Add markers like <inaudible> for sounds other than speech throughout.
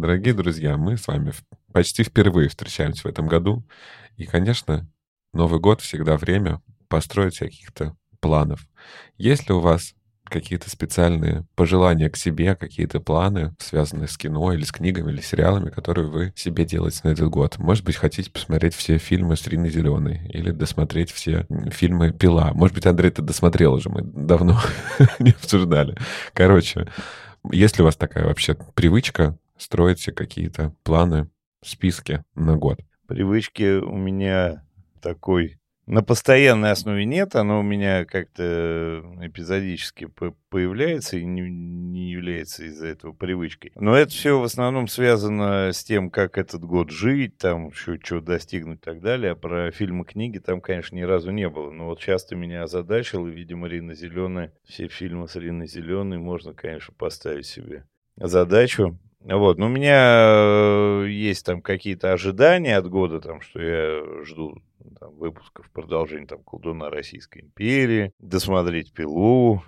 Дорогие друзья, мы с вами почти впервые встречаемся в этом году. И, конечно, Новый год всегда время построить каких-то планов. Есть ли у вас какие-то специальные пожелания к себе, какие-то планы, связанные с кино или с книгами или сериалами, которые вы себе делаете на этот год. Может быть, хотите посмотреть все фильмы с Риной Зеленой или досмотреть все фильмы «Пила». Может быть, Андрей, ты досмотрел уже, мы давно <laughs> не обсуждали. Короче, есть ли у вас такая вообще привычка строить себе какие-то планы, списки на год? Привычки у меня такой на постоянной основе нет, оно у меня как-то эпизодически появляется и не, не является из-за этого привычкой. Но это все в основном связано с тем, как этот год жить, там еще что достигнуть и так далее. А про фильмы, книги там, конечно, ни разу не было. Но вот часто меня озадачил, и, видимо, Рина Зеленая, все фильмы с Риной Зеленой можно, конечно, поставить себе задачу. Вот, но у меня э, есть там какие-то ожидания от года, там, что я жду там, выпусков продолжения там «Колдуна Российской империи», досмотреть «Пилу»,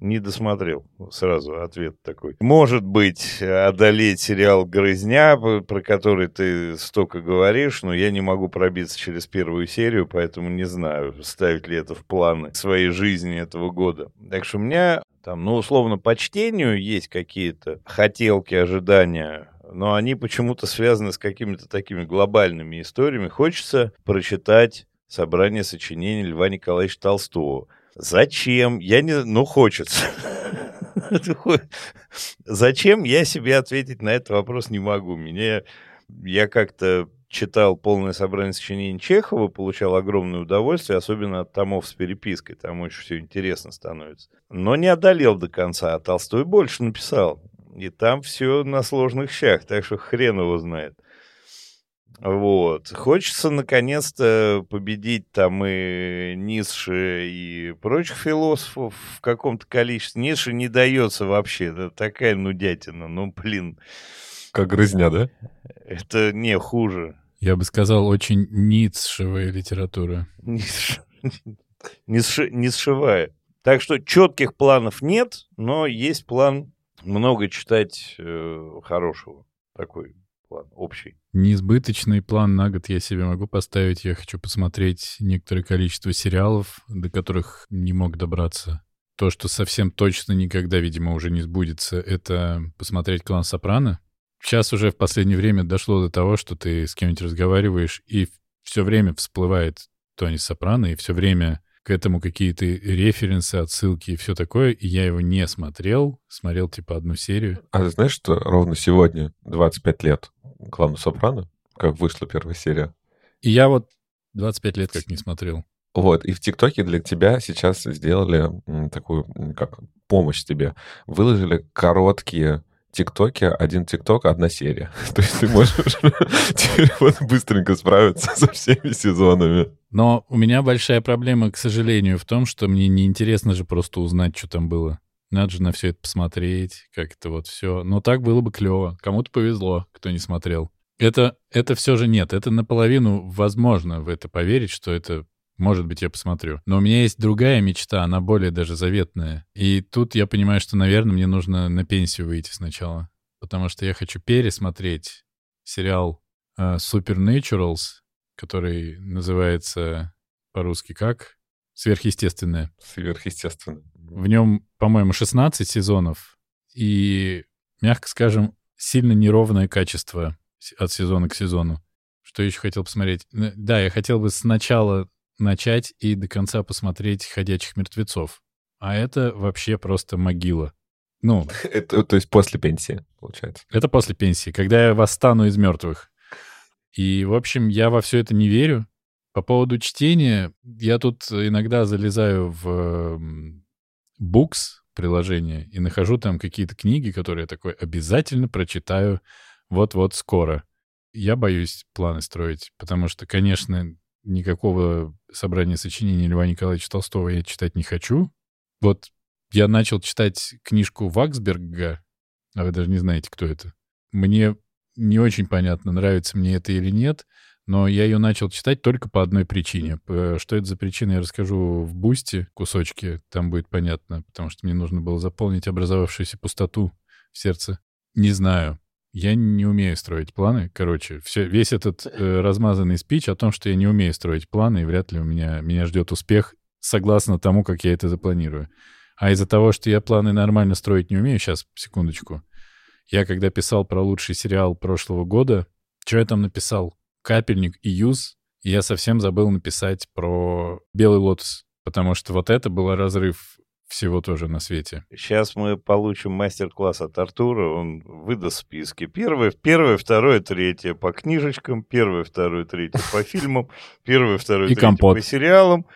не досмотрел. Сразу ответ такой. Может быть, одолеть сериал «Грызня», про который ты столько говоришь, но я не могу пробиться через первую серию, поэтому не знаю, ставить ли это в планы своей жизни этого года. Так что у меня там, ну, условно, по чтению есть какие-то хотелки, ожидания но они почему-то связаны с какими-то такими глобальными историями. Хочется прочитать собрание сочинений Льва Николаевича Толстого. Зачем? Я не... Ну, хочется. Зачем? Я себе ответить на этот вопрос не могу. Мне... Я как-то читал полное собрание сочинений Чехова, получал огромное удовольствие, особенно от томов с перепиской. Там очень все интересно становится. Но не одолел до конца, а Толстой больше написал. И там все на сложных щах, так что хрен его знает. Вот. Хочется наконец-то победить там и Ницше, и прочих философов в каком-то количестве. Ницше не дается вообще. Это такая нудятина. Ну, блин. Как грызня, да? Это не хуже. Я бы сказал, очень ницшевая литература. Ницшевая. Так что четких планов нет, но есть план много читать э, хорошего. Такой план общий. Неизбыточный план на год я себе могу поставить. Я хочу посмотреть некоторое количество сериалов, до которых не мог добраться. То, что совсем точно никогда, видимо, уже не сбудется, это посмотреть «Клан Сопрано». Сейчас уже в последнее время дошло до того, что ты с кем-нибудь разговариваешь, и все время всплывает Тони Сопрано, и все время к этому какие-то референсы, отсылки и все такое, и я его не смотрел, смотрел типа одну серию. А ты знаешь, что ровно сегодня 25 лет клану Сопрано, как вышла первая серия? И я вот 25 лет как не смотрел. Вот, и в ТикТоке для тебя сейчас сделали такую, как помощь тебе. Выложили короткие ТикТоке один ТикТок, одна серия. <laughs> То есть ты можешь <laughs> теперь вот быстренько справиться <laughs> со всеми сезонами. Но у меня большая проблема, к сожалению, в том, что мне неинтересно же просто узнать, что там было. Надо же на все это посмотреть, как это вот все. Но так было бы клево. Кому-то повезло, кто не смотрел. Это, это все же нет. Это наполовину возможно в это поверить, что это может быть, я посмотрю. Но у меня есть другая мечта, она более даже заветная. И тут я понимаю, что, наверное, мне нужно на пенсию выйти сначала. Потому что я хочу пересмотреть сериал uh, Supernaturals, который называется по-русски как? Сверхъестественное. Сверхъестественное. В нем, по-моему, 16 сезонов. И, мягко скажем, сильно неровное качество от сезона к сезону. Что еще хотел посмотреть? Да, я хотел бы сначала начать и до конца посмотреть «Ходячих мертвецов». А это вообще просто могила. Ну, <laughs> это, то есть после пенсии, получается. Это после пенсии, когда я восстану из мертвых. И, в общем, я во все это не верю. По поводу чтения, я тут иногда залезаю в Books приложение и нахожу там какие-то книги, которые я такой обязательно прочитаю вот-вот скоро. Я боюсь планы строить, потому что, конечно, никакого собрания сочинений Льва Николаевича Толстого я читать не хочу. Вот я начал читать книжку Ваксберга, а вы даже не знаете, кто это. Мне не очень понятно, нравится мне это или нет, но я ее начал читать только по одной причине. Что это за причина, я расскажу в бусте кусочки, там будет понятно, потому что мне нужно было заполнить образовавшуюся пустоту в сердце. Не знаю. Я не умею строить планы. Короче, все, весь этот э, размазанный спич о том, что я не умею строить планы, и вряд ли у меня, меня ждет успех согласно тому, как я это запланирую. А из-за того, что я планы нормально строить не умею, сейчас, секундочку. Я когда писал про лучший сериал прошлого года, что я там написал? Капельник и Юз. И я совсем забыл написать про Белый лотос, потому что вот это был разрыв всего тоже на свете. Сейчас мы получим мастер-класс от Артура, он выдаст списки. Первое, первое, второе, третье по книжечкам, первое, второе, третье по <laughs> фильмам, первое, второе, И третье компот. по сериалам.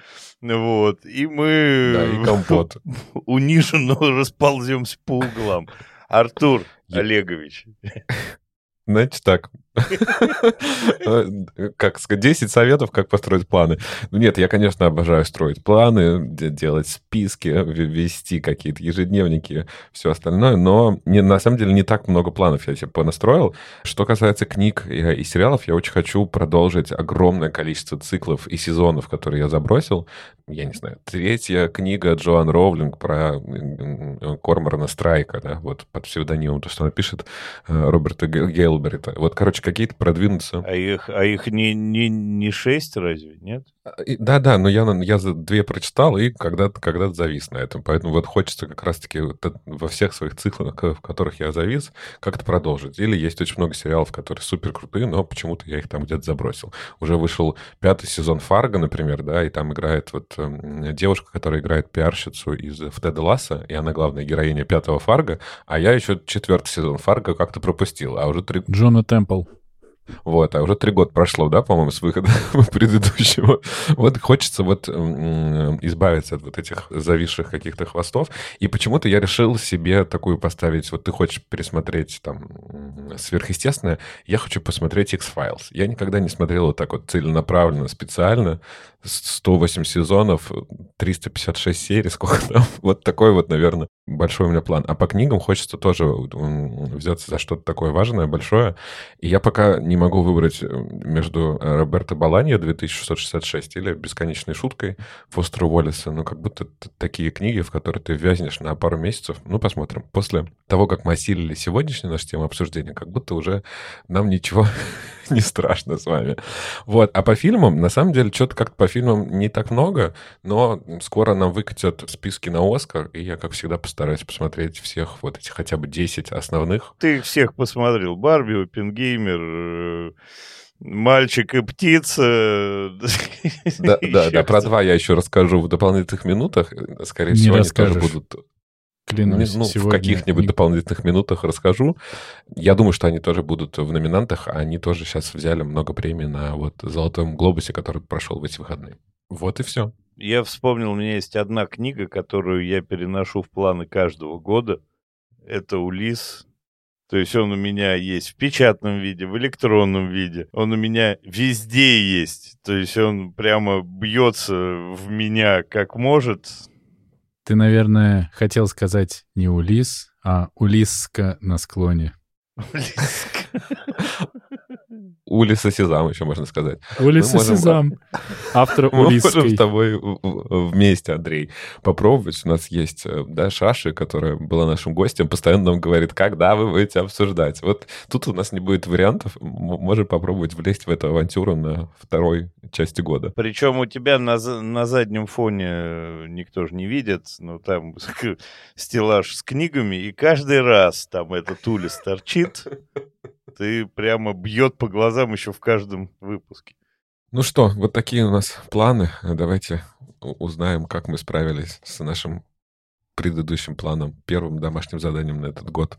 Вот. И мы Да, и компот. <laughs> униженно располземся по углам. Артур Олегович, <laughs> Значит так. Э, <laughs> Как сказать, 10 советов, как построить планы. Нет, я, конечно, обожаю строить планы, де- делать списки, вести какие-то ежедневники, все остальное, но не, на самом деле не так много планов я себе понастроил. Что касается книг и, и сериалов, я очень хочу продолжить огромное количество циклов и сезонов, которые я забросил. Я не знаю, третья книга Джоан Роулинг про м, Корморана Страйка, да, вот под псевдонимом, то, что она пишет, э, Роберта Ге- Гейлберрита. Вот, короче, какие-то продвинутся. а их, а их не, не, не шесть разве, нет? И- Да-да, но я, на- я за две прочитал и когда-то когда завис на этом. Поэтому вот хочется как раз-таки во всех своих циклах, в которых я завис, как-то продолжить. Или есть очень много сериалов, которые супер крутые, но почему-то я их там где-то забросил. Уже вышел пятый сезон Фарго, например, да, и там играет вот эм, девушка, которая играет пиарщицу из Теда Ласса, и она главная героиня пятого Фарго, а я еще четвертый сезон Фарго как-то пропустил, а уже три Джона Темпл. Вот, а уже три года прошло, да, по-моему, с выхода <laughs> предыдущего. Вот хочется вот избавиться от вот этих зависших каких-то хвостов. И почему-то я решил себе такую поставить, вот ты хочешь пересмотреть там сверхъестественное, я хочу посмотреть X-Files. Я никогда не смотрел вот так вот целенаправленно, специально. С- 108 сезонов, 356 серий, сколько там. <laughs> Вот такой вот, наверное, большой у меня план. А по книгам хочется тоже м, взяться за что-то такое важное, большое. И я пока не могу выбрать э, между э, Роберто Баланьо 2666 или «Бесконечной шуткой» Фостера Уоллеса. Ну, как будто такие книги, в которые ты вязнешь на пару месяцев. Ну, посмотрим. После того, как мы осилили сегодняшнюю нашу тему обсуждения, как будто уже нам ничего <laughs> не страшно с вами. Вот. А по фильмам, на самом деле, что-то как-то по фильмам не так много, но скоро нам выкатят списки на Оскар, и я, как всегда, постараюсь посмотреть всех вот этих хотя бы 10 основных. Ты их всех посмотрел. Барби, Оппенгеймер, э, Мальчик и птица. Да, да, да, про два я еще расскажу в дополнительных минутах. Скорее Не всего, они тоже расскажешь. будут... Клянусь, ну, в сегодня каких-нибудь не- дополнительных минутах расскажу. Я думаю, что они тоже будут в номинантах, а они тоже сейчас взяли много премий на вот «Золотом глобусе», который прошел в эти выходные. Вот и все. Я вспомнил, у меня есть одна книга, которую я переношу в планы каждого года. Это «Улис». То есть он у меня есть в печатном виде, в электронном виде. Он у меня везде есть. То есть он прямо бьется в меня как может. Ты, наверное, хотел сказать не Улис, а Улиска на склоне. Улиса Сезам еще можно сказать. Улиса можем- Сезам. Автор <laughs> Мы можем с тобой вместе, Андрей, попробовать. У нас есть, э, да, Шаши, которая была нашим гостем, постоянно нам говорит, когда вы будете обсуждать. Вот тут у нас не будет вариантов. Можем попробовать влезть в эту авантюру на второй части года. Причем у тебя на, на заднем фоне э, никто же не видит, но там <laughs> стеллаж с книгами, и каждый раз там этот улис торчит, ты прямо бьет по глазам еще в каждом выпуске. Ну что, вот такие у нас планы. Давайте узнаем, как мы справились с нашим предыдущим планом, первым домашним заданием на этот год.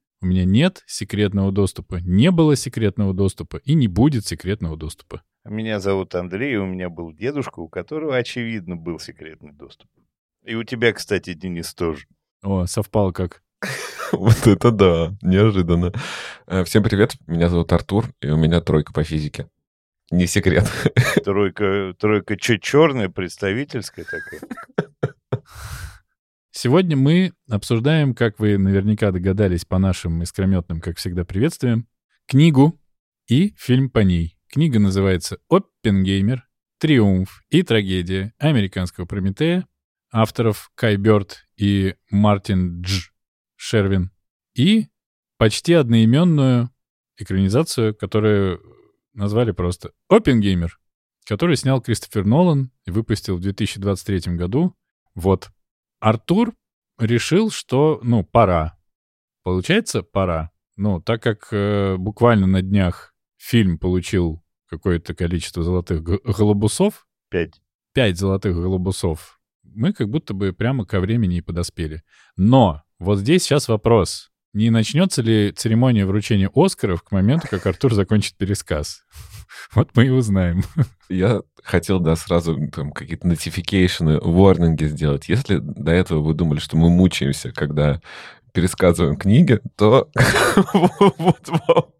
у меня нет секретного доступа, не было секретного доступа и не будет секретного доступа. Меня зовут Андрей, у меня был дедушка, у которого, очевидно, был секретный доступ. И у тебя, кстати, Денис, тоже. О, совпал как. <laughs> Вот это да, неожиданно. Э, Всем привет, меня зовут Артур, и у меня тройка по физике. Не секрет. Тройка, тройка что, черная, представительская такая? <laughs> Сегодня мы обсуждаем, как вы наверняка догадались по нашим искрометным, как всегда, приветствиям, книгу и фильм по ней. Книга называется «Оппенгеймер. Триумф и трагедия американского Прометея» авторов Кай Бёрд и Мартин Дж. Шервин. И почти одноименную экранизацию, которую назвали просто «Оппенгеймер», который снял Кристофер Нолан и выпустил в 2023 году. Вот. Артур решил, что, ну, пора. Получается, пора. Ну, так как э, буквально на днях фильм получил какое-то количество золотых голубусов, Пять. пять золотых голубусов, мы как будто бы прямо ко времени и подоспели. Но вот здесь сейчас вопрос. Не начнется ли церемония вручения Оскаров к моменту, как Артур закончит пересказ? <laughs> Вот мы и узнаем. Я хотел, да, сразу там какие-то notification, ворнинги сделать. Если до этого вы думали, что мы мучаемся, когда пересказываем книги, то <laughs>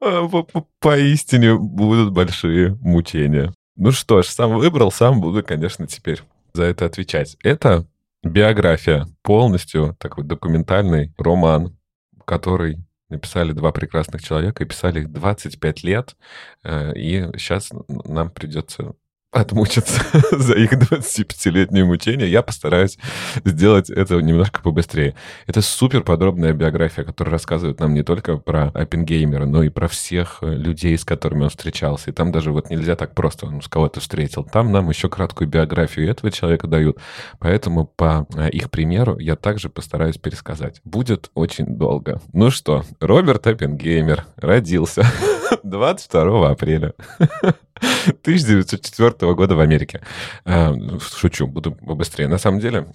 вам поистине будут большие мучения. Ну что ж, сам выбрал, сам буду, конечно, теперь за это отвечать. Это биография, полностью такой документальный роман, который написали два прекрасных человека и писали их 25 лет. э, И сейчас нам придется отмучиться <laughs> за их 25-летние мучения. Я постараюсь сделать это немножко побыстрее. Это супер подробная биография, которая рассказывает нам не только про Оппенгеймера, но и про всех э, людей, с которыми он встречался. И там даже вот нельзя так просто, он с кого-то встретил. Там нам еще краткую биографию этого человека дают. Поэтому по э, их примеру я также постараюсь пересказать. Будет очень долго. Ну что, Роберт Оппенгеймер родился <laughs> 22 апреля 1904 года в Америке. Э, Шучу, буду быстрее. На самом деле,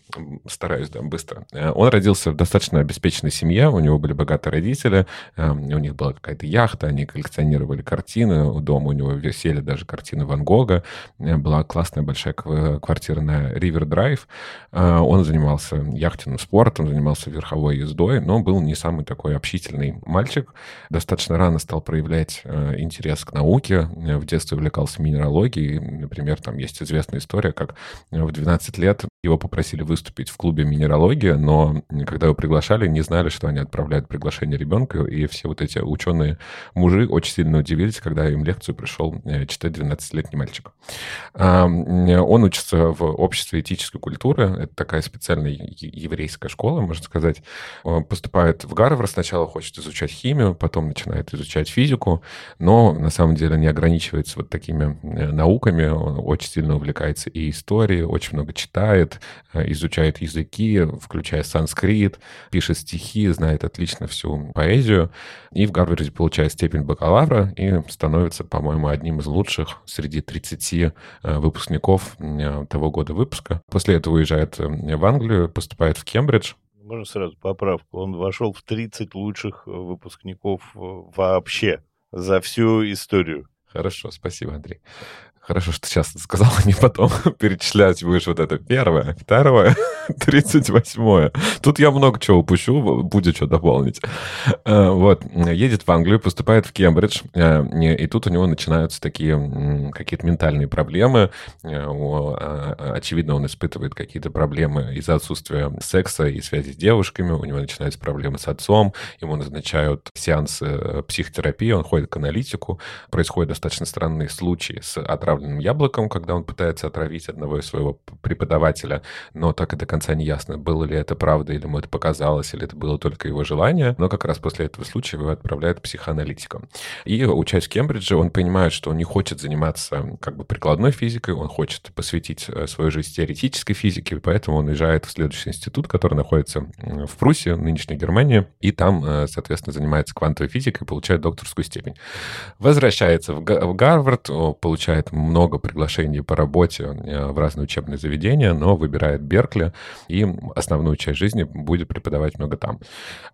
стараюсь, да, быстро. Э, Он родился в достаточно обеспеченной семье, у него были богатые родители, э, у них была какая-то яхта, они коллекционировали картины, дома у него висели даже картины Ван Гога, была классная большая кв- квартира на Ривер Драйв. Э, Он занимался яхтенным спортом, занимался верховой ездой, но был не самый такой общительный мальчик. Достаточно рано стал проявлять э, интерес к науке. В детстве увлекался минералогией. Например, там есть известная история, как в 12 лет его попросили выступить в клубе минералогия, но когда его приглашали, не знали, что они отправляют приглашение ребенка, и все вот эти ученые мужи очень сильно удивились, когда им лекцию пришел э, читать 12-летний мальчик. А, Он учится в обществе этической культуры. Это такая специальная еврейская школа, можно сказать. Он поступает в Гарвард, сначала хочет изучать химию, потом начинает изучать физику, но на самом деле не ограничивается вот такими э, науками. Он очень сильно увлекается и историей, очень много читает, э, изучает языки, включая санскрит, пишет стихи, знает отлично всю поэзию. И в Гарварде получает степень бакалавра и становится, по-моему, одним из лучших среди 30 э, выпускников э, того года выпуска. После этого уезжает в Англию, поступает в Кембридж, Можно сразу поправку. Он вошел в 30 лучших выпускников вообще за всю историю. Хорошо, спасибо, Андрей. Хорошо, что сейчас сказал, а не потом <laughs> перечислять будешь вот это первое, второе, <laughs> тридцать восьмое. Тут я много чего упущу, будет что дополнить. Э, Вот, едет в Англию, поступает в Кембридж, э, и тут у него начинаются такие какие-то ментальные проблемы. Э, о, а, Очевидно, он испытывает какие-то проблемы из-за отсутствия секса и связи с девушками, у него начинаются проблемы с отцом, ему назначают сеансы психотерапии, он ходит к аналитику, происходят достаточно странные случаи с отравленным яблоком, когда он пытается отравить одного из своего преподавателя, но так и до конца не ясно, было ли это правда, или ему это показалось, или это было только его желание. Но как раз после этого случая его отправляют к психоаналитикам. И учась в Кембридже, он понимает, что он не хочет заниматься как бы прикладной физикой, он хочет посвятить э, свою жизнь теоретической физике, поэтому он уезжает в следующий институт, который находится в Пруссии, нынешней Германии, и там, э, соответственно, занимается квантовой физикой, получает докторскую степень. Возвращается в Гарвард, получает много приглашений по работе э, в разные учебные заведения, но выбирает Беркли и основную часть жизни будет преподавать много там.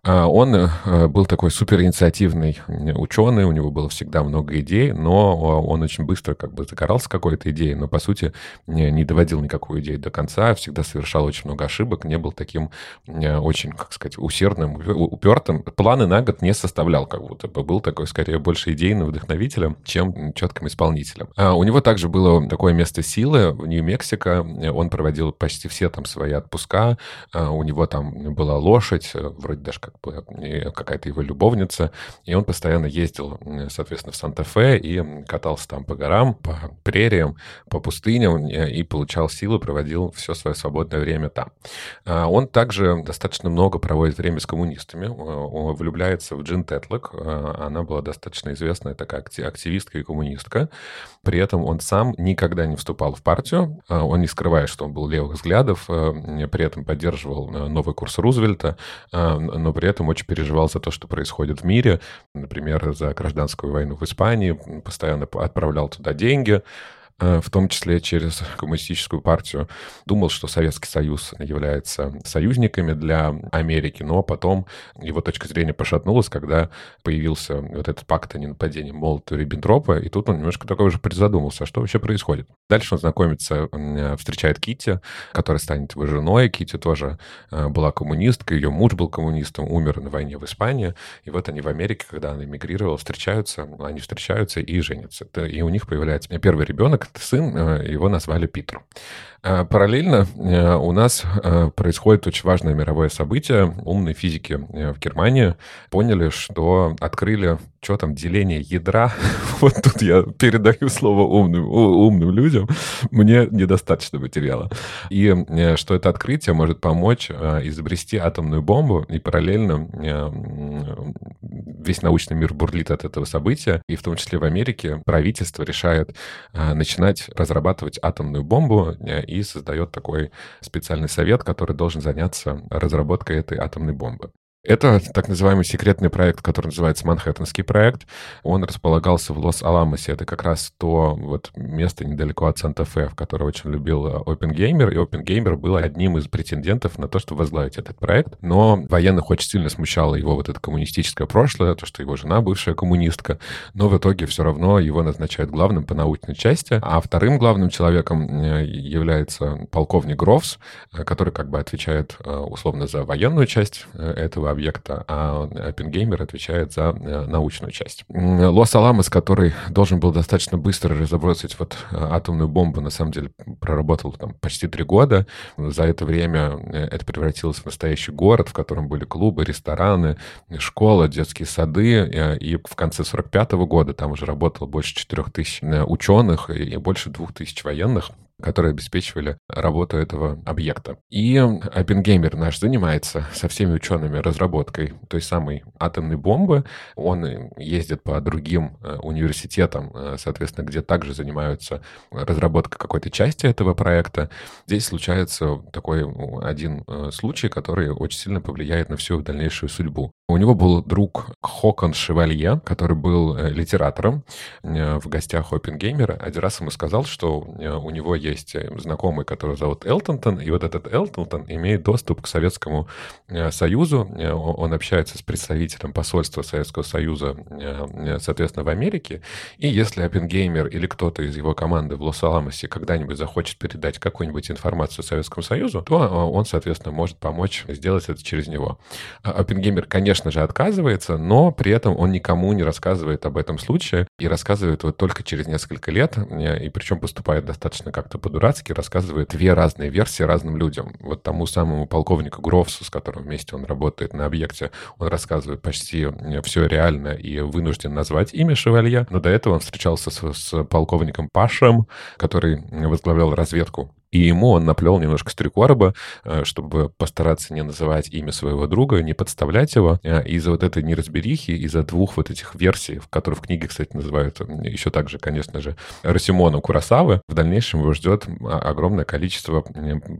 А он э, был такой суперинициативный ученый, у него было всегда много идей, но он очень быстро как бы загорался какой-то идеей, но, по сути, не доводил никакую идею до конца, всегда совершал очень много ошибок, не был таким очень, как сказать, усердным, упертым. Планы на год не составлял как будто бы. Был такой, скорее, больше идейным вдохновителем, чем четким исполнителем. А у него также было такое место силы в Нью-Мексико. Он проводил почти все там свои отпуска. А у него там была лошадь, вроде даже как бы какая-то его любовница. И он постоянно ездил, соответственно, в Санта-Фе и катался там по горам, по прериям, по пустыням и получал силы, проводил все свое свободное время там. А он также достаточно много проводит время с коммунистами. Он влюбляется в Джин Тетлок. Она была достаточно известная такая активистка и коммунистка. При этом он сам никогда не вступал в партию. А, он не скрывает, что он был левых взглядов, э, при этом поддерживал э, новый курс Рузвельта, а, но при этом очень переживал за то, что происходит в мире. Например, за гражданскую войну в Испании, постоянно отправлял туда деньги. Э, в том числе через коммунистическую партию, думал, что Советский Союз является союзниками для Америки, но потом его точка зрения пошатнулась, когда появился вот этот пакт о ненападении Молотова-Риббентропа, и тут он немножко такой уже призадумался, что вообще происходит. Дальше он знакомится, встречает Кити, которая станет его женой. Кити тоже э, была коммунисткой, ее муж был коммунистом, умер на войне в Испании, и вот они в Америке, когда она эмигрировала, встречаются, они встречаются и женятся. И у них появляется первый ребенок, сын, э, его назвали Питер. А параллельно э, у нас э, происходит очень важное мировое событие. Умные физики в Германии поняли, что открыли, что там, деление ядра. <laughs> Вот тут я передаю слово умным, умным людям. Мне недостаточно материала. И что это открытие может помочь изобрести атомную бомбу, и параллельно весь научный мир бурлит от этого события, и в том числе в Америке правительство решает начинать разрабатывать атомную бомбу и создает такой специальный совет, который должен заняться разработкой этой атомной бомбы. Это так называемый секретный проект, который называется Манхэттенский проект. Он располагался в Лос-Аламосе. Это как раз то вот место недалеко от Санта-Фе, в которое очень любил Опенгеймер. И Опенгеймер был одним из претендентов на то, чтобы возглавить этот проект. Но военных очень сильно смущало его вот это коммунистическое прошлое, то, что его жена бывшая коммунистка. Но в итоге все равно его назначают главным по научной части. А вторым главным человеком э, является полковник Грофс, э, который как бы отвечает э, условно за военную часть этого объекта, а Оппенгеймер отвечает за э, научную часть. Лос-Аламос, который должен был достаточно быстро разработать вот э, атомную бомбу, на самом деле проработал там почти три года. За это время э, это превратилось в настоящий город, в котором были клубы, рестораны, школа, детские сады. И в конце 45 года там уже работало больше 4 тысяч ученых и больше 2 тысяч военных которые обеспечивали работу этого объекта. И Оппенгеймер наш занимается со всеми учеными разработкой той самой атомной бомбы. Он ездит по другим э, университетам, э, соответственно, где также занимаются разработкой какой-то части этого проекта. Здесь случается такой один э, случай, который очень сильно повлияет на всю дальнейшую судьбу. У него был друг Хокон Шевалье, который был литератором в гостях Оппенгеймера. Один раз ему сказал, что у него есть э, знакомый, который зовут Элтонтон, и вот этот Элтонтон имеет доступ к Советскому э, Союзу. Э, он общается с представителем посольства Советского Союза, соответственно, в Америке. И если Оппенгеймер или кто-то из его команды в Лос-Аламосе когда-нибудь захочет передать какую-нибудь информацию Советскому Союзу, то он, соответственно, может помочь сделать это через него. А Оппенгеймер, конечно же, отказывается, но при этом он никому не рассказывает об этом случае и рассказывает вот только через несколько лет, и причем поступает достаточно как-то по-дурацки рассказывает две разные версии разным людям. Вот тому самому полковнику Грофсу, с которым вместе он работает на объекте, он рассказывает почти все реально и вынужден назвать имя Шевалье. Но до этого он встречался с, с полковником Пашем, который возглавлял разведку И ему он наплел немножко стрекорба, э, чтобы постараться не называть имя своего друга, не подставлять его. Э, из-за вот этой неразберихи, из-за двух вот этих версий, которые в книге, кстати, называют еще также, конечно же, Росимону Курасавы, в дальнейшем его ждет огромное количество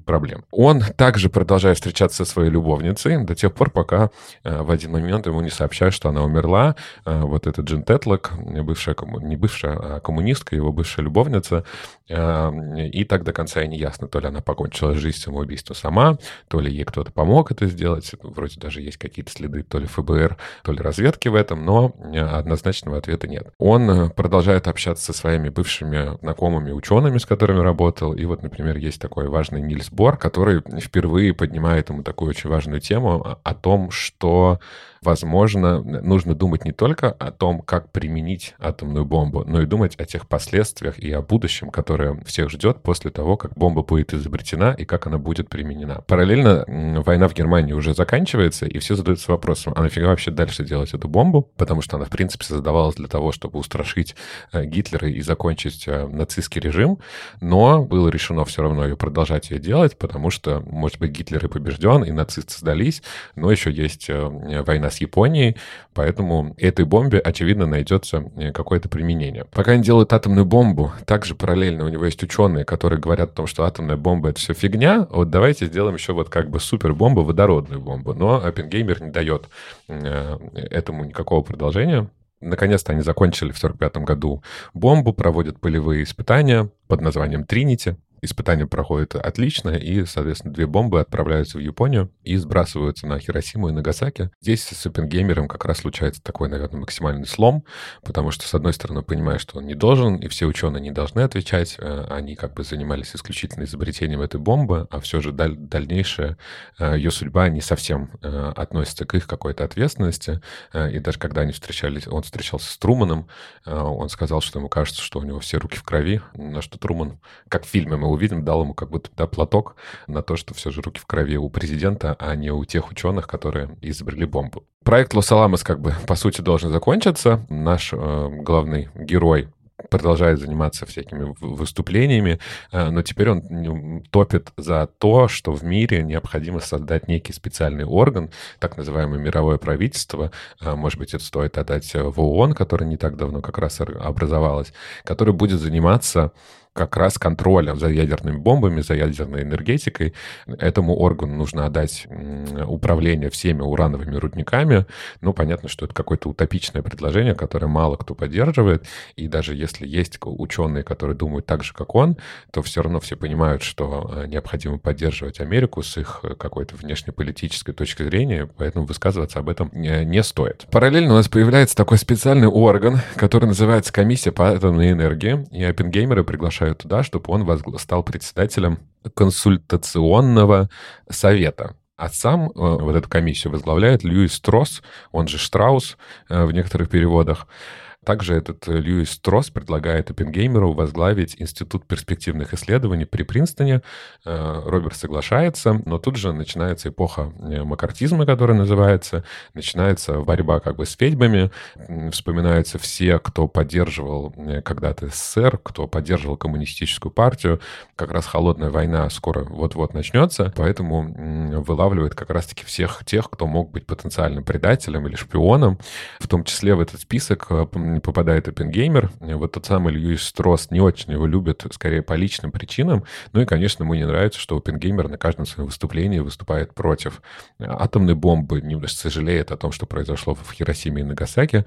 проблем. Он также продолжает встречаться со своей любовницей до тех пор, пока в один момент ему не сообщают, что она умерла. Вот этот Джин Тетлок, бывшая, не бывшая, а коммунистка, его бывшая любовница, и так до конца и не ясно, то ли она покончила жизнь самоубийством сама, то ли ей кто-то помог это сделать. Вроде даже есть какие-то следы то ли ФБР, то ли разведки в этом, но э, однозначного ответа нет. Он э, продолжает общаться со своими бывшими знакомыми учеными, с которыми работал. И вот, например, есть такой важный Нильс Бор, который впервые поднимает ему такую очень важную тему о том, что возможно, нужно думать не только о том, как применить атомную бомбу, но и думать о тех последствиях и о будущем, которое всех ждет после того, как бомба будет изобретена и как она будет применена. Параллельно война в Германии уже заканчивается, и все задаются вопросом, а нафига вообще дальше делать эту бомбу? Потому что она, в принципе, создавалась для того, чтобы устрашить э, Гитлера и закончить э, нацистский режим, но было решено все равно ее продолжать ее делать, потому что, может быть, Гитлер и побежден, и нацисты сдались, но еще есть э, война с Японией, поэтому этой бомбе, очевидно, найдется э, какое-то применение. Пока они делают атомную бомбу, также параллельно у него есть ученые, которые говорят о том, что атомная бомба — это все фигня, вот давайте сделаем еще вот как бы супербомбу, водородную бомбу. Но Оппенгеймер не дает э, этому никакого продолжения. Наконец-то они закончили в 1945 году бомбу, проводят полевые испытания под названием «Тринити». Испытания проходят отлично, и, соответственно, две бомбы отправляются в Японию и сбрасываются на Хиросиму и Нагасаки. Здесь с Оппенгеймером как раз случается такой, наверное, максимальный слом, потому что, с одной стороны, понимаешь, что он не должен, и все ученые не должны отвечать. Э, они как бы занимались исключительно изобретением этой бомбы, а все же даль- дальнейшая э, ее судьба не совсем э, относится к их какой-то ответственности. И даже когда они встречались, он встречался с Труманом, он сказал, что ему кажется, что у него все руки в крови, на что Труман, как в фильме мы увидим, дал ему как будто да, платок на то, что все же руки в крови у президента, а не у тех ученых, которые изобрели бомбу. Проект Лос-Аламос как бы, по сути, должен закончиться. Наш э, главный герой продолжает заниматься всякими выступлениями, э, но теперь он топит за то, что в мире необходимо создать некий специальный орган, так называемое мировое правительство, э, может быть, это стоит отдать в ООН, которое не так давно как раз образовалось, который будет заниматься как раз контроля за ядерными бомбами, за ядерной энергетикой. Этому органу нужно отдать управление всеми урановыми рудниками. Ну, понятно, что это какое-то утопичное предложение, которое мало кто поддерживает. И даже если есть ученые, которые думают так же, как он, то все равно все понимают, что э, необходимо поддерживать Америку с их какой-то внешнеполитической точки зрения, поэтому высказываться об этом не, не стоит. Параллельно у нас появляется такой специальный орган, который называется Комиссия по атомной энергии, и Оппенгеймеры приглашают приглашают туда, чтобы он стал председателем консультационного совета. А сам э, вот эту комиссию возглавляет Льюис Тросс, он же Штраус э, в некоторых переводах. Также этот э, Льюис Тросс предлагает Оппенгеймеру возглавить Институт перспективных исследований при Принстоне. Э, Роберт соглашается, но тут же начинается эпоха э, макартизма, которая называется, начинается борьба как бы с ведьмами, вспоминаются все, кто поддерживал когда-то СССР, кто поддерживал коммунистическую партию. Как раз холодная война скоро вот-вот начнется, поэтому вылавливает как раз-таки всех тех, кто мог быть потенциальным предателем или шпионом. В том числе в этот список попадает Оппенгеймер. Вот тот самый Льюис Стросс не очень его любит, скорее по личным причинам. Ну и, конечно, ему не нравится, что Оппенгеймер на каждом своем выступлении выступает против атомной бомбы, не сожалеет о том, что произошло в Хиросиме и Нагасаки.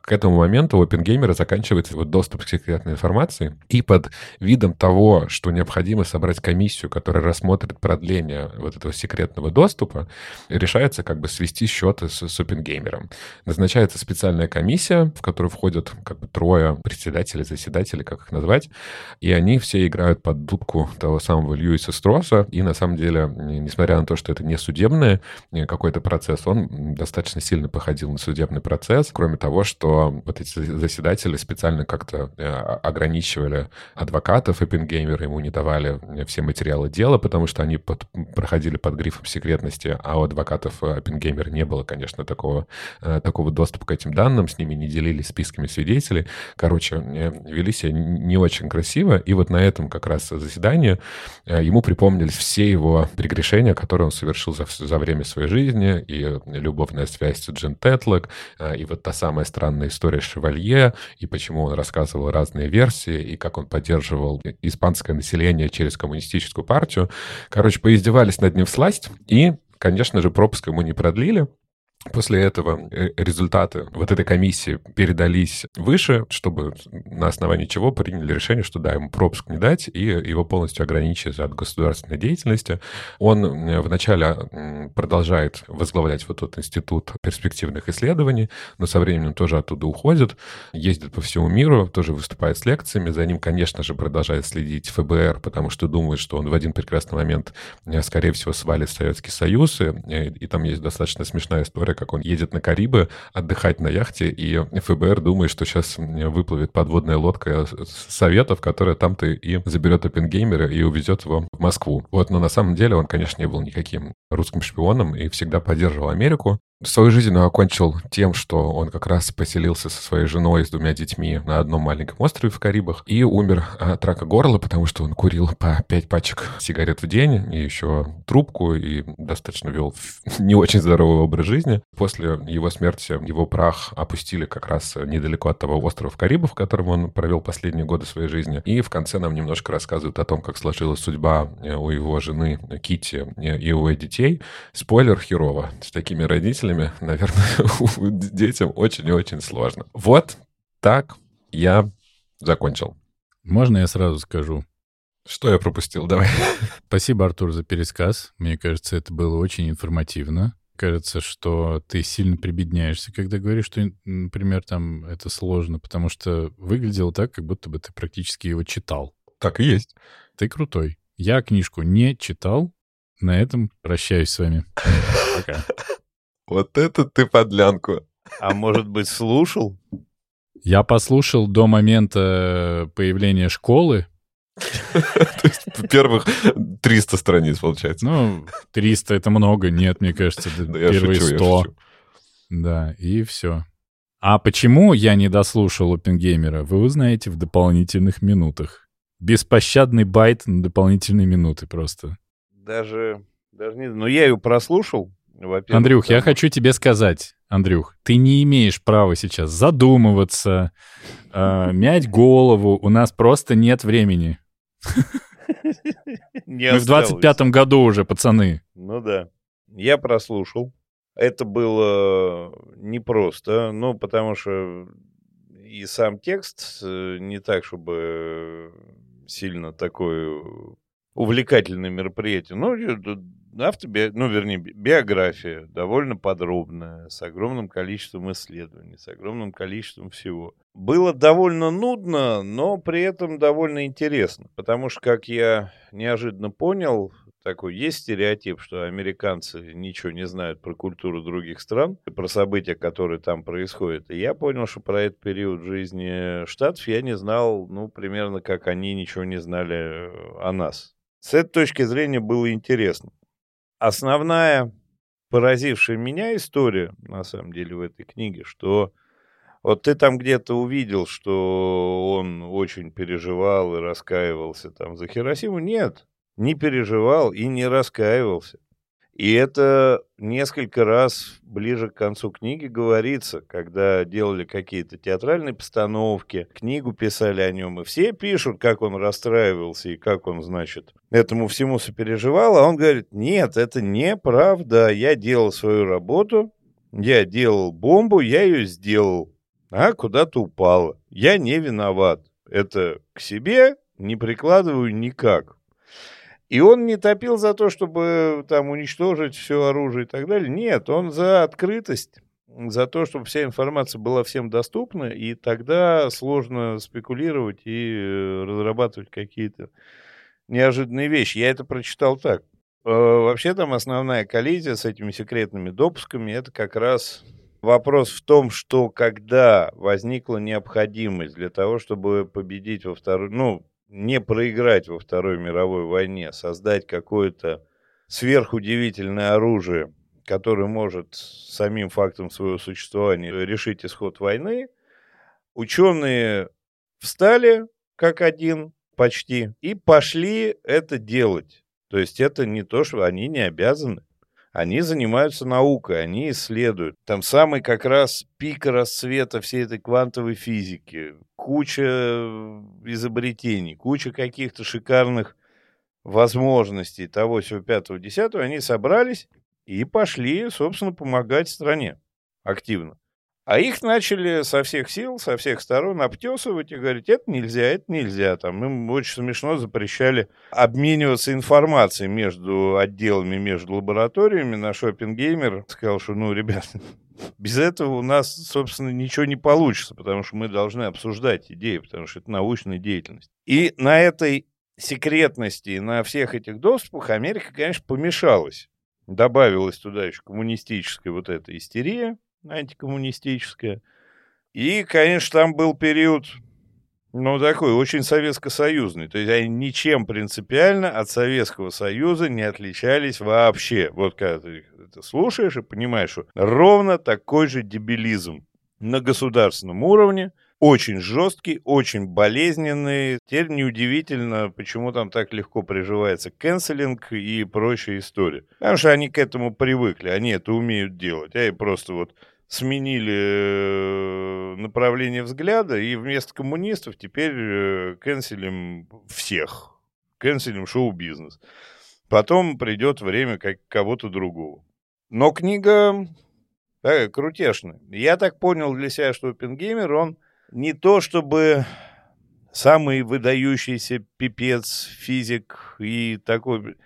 К этому моменту у Оппенгеймера заканчивается вот доступ к секретной информации. И под видом того, что необходимо собрать комиссию, которая рассмотрит продление вот этого секретного доступа, решается как бы свести счеты с, с Оппенгеймером. Назначается специальная комиссия, в которую входит входят как бы трое председателей, заседателей, как их назвать, и они все играют под дудку того самого Льюиса Строса, и на самом деле, несмотря на то, что это не судебный э, какой-то процесс, он достаточно сильно походил на судебный процесс, кроме того, что вот эти заседатели специально как-то э, ограничивали адвокатов Эппенгеймера, ему не давали э, все материалы дела, потому что они под, проходили под грифом секретности, а у адвокатов Эппенгеймера не было, конечно, такого, такого доступа к этим данным, с ними не делились списки близкими свидетелей. Короче, вели себя не очень красиво. И вот на этом как раз заседании ему припомнились все его прегрешения, которые он совершил за, за время своей жизни. И любовная связь с Джин Тетлок, и вот та самая странная история Шевалье, и почему он рассказывал разные версии, и как он поддерживал испанское население через коммунистическую партию. Короче, поиздевались над ним в сласть, и, конечно же, пропуск ему не продлили. После этого э, результаты вот этой комиссии передались выше, чтобы на основании чего приняли решение, что да, ему пропуск не дать и его полностью ограничить от государственной деятельности. Он э, вначале продолжает возглавлять вот тот институт перспективных исследований, но со временем тоже оттуда уходит, ездит по всему миру, тоже выступает с лекциями. За ним, конечно же, продолжает следить ФБР, потому что думает, что он в один прекрасный момент, э, скорее всего, свалит Советский Союз. И, и там есть достаточно смешная история история, как он едет на Карибы отдыхать на яхте, и ФБР думает, что сейчас выплывет подводная лодка Советов, которая там-то и заберет Оппенгеймера и увезет его в Москву. Вот, но на самом деле он, конечно, не был никаким русским шпионом и всегда поддерживал Америку. Свою жизнь он окончил тем, что он как раз поселился со своей женой и с двумя детьми на одном маленьком острове в Карибах и умер от рака горла, потому что он курил по пять пачек сигарет в день и еще трубку и достаточно вел не очень здоровый образ жизни. После его смерти его прах опустили как раз недалеко от того острова в Карибах, в котором он провел последние годы своей жизни. И в конце нам немножко рассказывают о том, как сложилась судьба у его жены Кити и у его детей. Спойлер херово. С такими родителями, <laughs> наверное, детям очень и очень сложно. Вот так я закончил. Можно я сразу скажу? Что я пропустил? Давай. <laughs> Спасибо, Артур, за пересказ. Мне кажется, это было очень информативно. Кажется, что ты сильно прибедняешься, когда говоришь, что, например, там это сложно, потому что выглядело так, как будто бы ты практически его читал. Так и есть. Ты крутой. Я книжку не читал. На этом прощаюсь с вами. Пока. Вот это ты подлянку. А может быть, слушал? Я послушал до момента появления школы. <laughs> То есть первых 300 страниц, получается. Ну, 300 — это много. Нет, мне кажется, первые 100. Да, и все. А почему я не дослушал Опенгеймера, вы узнаете в дополнительных минутах. Беспощадный байт на дополнительные минуты просто. Даже, даже не... Но я ее прослушал, Андрюх, там... я хочу тебе сказать, Андрюх, ты не имеешь права сейчас задумываться, э, мять голову. У нас просто нет времени. Мы в 25-м году уже, пацаны. Ну да. Я прослушал. Это было непросто, ну, потому что и сам текст э, не так, чтобы сильно такой увлекательное мероприятие. Ну, автоби... ну, вернее, биография довольно подробная, с огромным количеством исследований, с огромным количеством всего. Было довольно нудно, но при этом довольно интересно, потому что, как я неожиданно понял, такой есть стереотип, что американцы ничего не знают про культуру других стран, про события, которые там происходят. И я понял, что про этот период жизни Штатов я не знал, ну, примерно как они ничего не знали о нас. С этой точки зрения было интересно основная поразившая меня история, на самом деле, в этой книге, что вот ты там где-то увидел, что он очень переживал и раскаивался там за Хиросиму. Нет, не переживал и не раскаивался. И это несколько раз ближе к концу книги говорится, когда делали какие-то театральные постановки, книгу писали о нем, и все пишут, как он расстраивался и как он, значит, этому всему сопереживал, а он говорит, нет, это неправда, я делал свою работу, я делал бомбу, я ее сделал, а куда-то упала, я не виноват, это к себе не прикладываю никак, и он не топил за то, чтобы там уничтожить все оружие и так далее. Нет, он за открытость, за то, чтобы вся информация была всем доступна, и тогда сложно спекулировать и э, разрабатывать какие-то неожиданные вещи. Я это прочитал так. Э, вообще там основная коллизия с этими секретными допусками, это как раз вопрос в том, что когда возникла необходимость для того, чтобы победить во второй, ну, не проиграть во Второй мировой войне, создать какое-то сверхудивительное оружие, которое может самим фактом своего существования решить исход войны, Ученые встали как один почти и пошли это делать. То есть это не то, что они не обязаны. Они занимаются наукой, они исследуют. Там самый как раз пик расцвета всей этой квантовой физики, куча изобретений, куча каких-то шикарных возможностей того, всего пятого, десятого. Они собрались и пошли, собственно, помогать стране активно. А их начали со всех сил, со всех сторон обтесывать и говорить, это нельзя, это нельзя. Там им очень смешно запрещали обмениваться информацией между отделами, между лабораториями. Наш Опенгеймер сказал, что, ну, ребят, <laughs> без этого у нас, собственно, ничего не получится, потому что мы должны обсуждать идеи, потому что это научная деятельность. И на этой секретности, на всех этих доступах Америка, конечно, помешалась. Добавилась туда еще коммунистическая вот эта истерия, антикоммунистическая. И, конечно, там был период, ну, такой, очень советско-союзный. То есть они ничем принципиально от Советского Союза не отличались вообще. Вот когда ты это слушаешь и понимаешь, что ровно такой же дебилизм на государственном уровне, очень жесткий, очень болезненный. Теперь неудивительно, почему там так легко приживается кэнселинг и прочая история. Потому что они к этому привыкли, они это умеют делать. А и просто вот сменили э, направление взгляда, и вместо коммунистов теперь э, канцелим всех. Канцелим шоу-бизнес. Потом придет время как кого-то другого. Но книга такая крутешная. Я так понял для себя, что Оппенгеймер, он не то чтобы самый выдающийся пипец, физик и такой.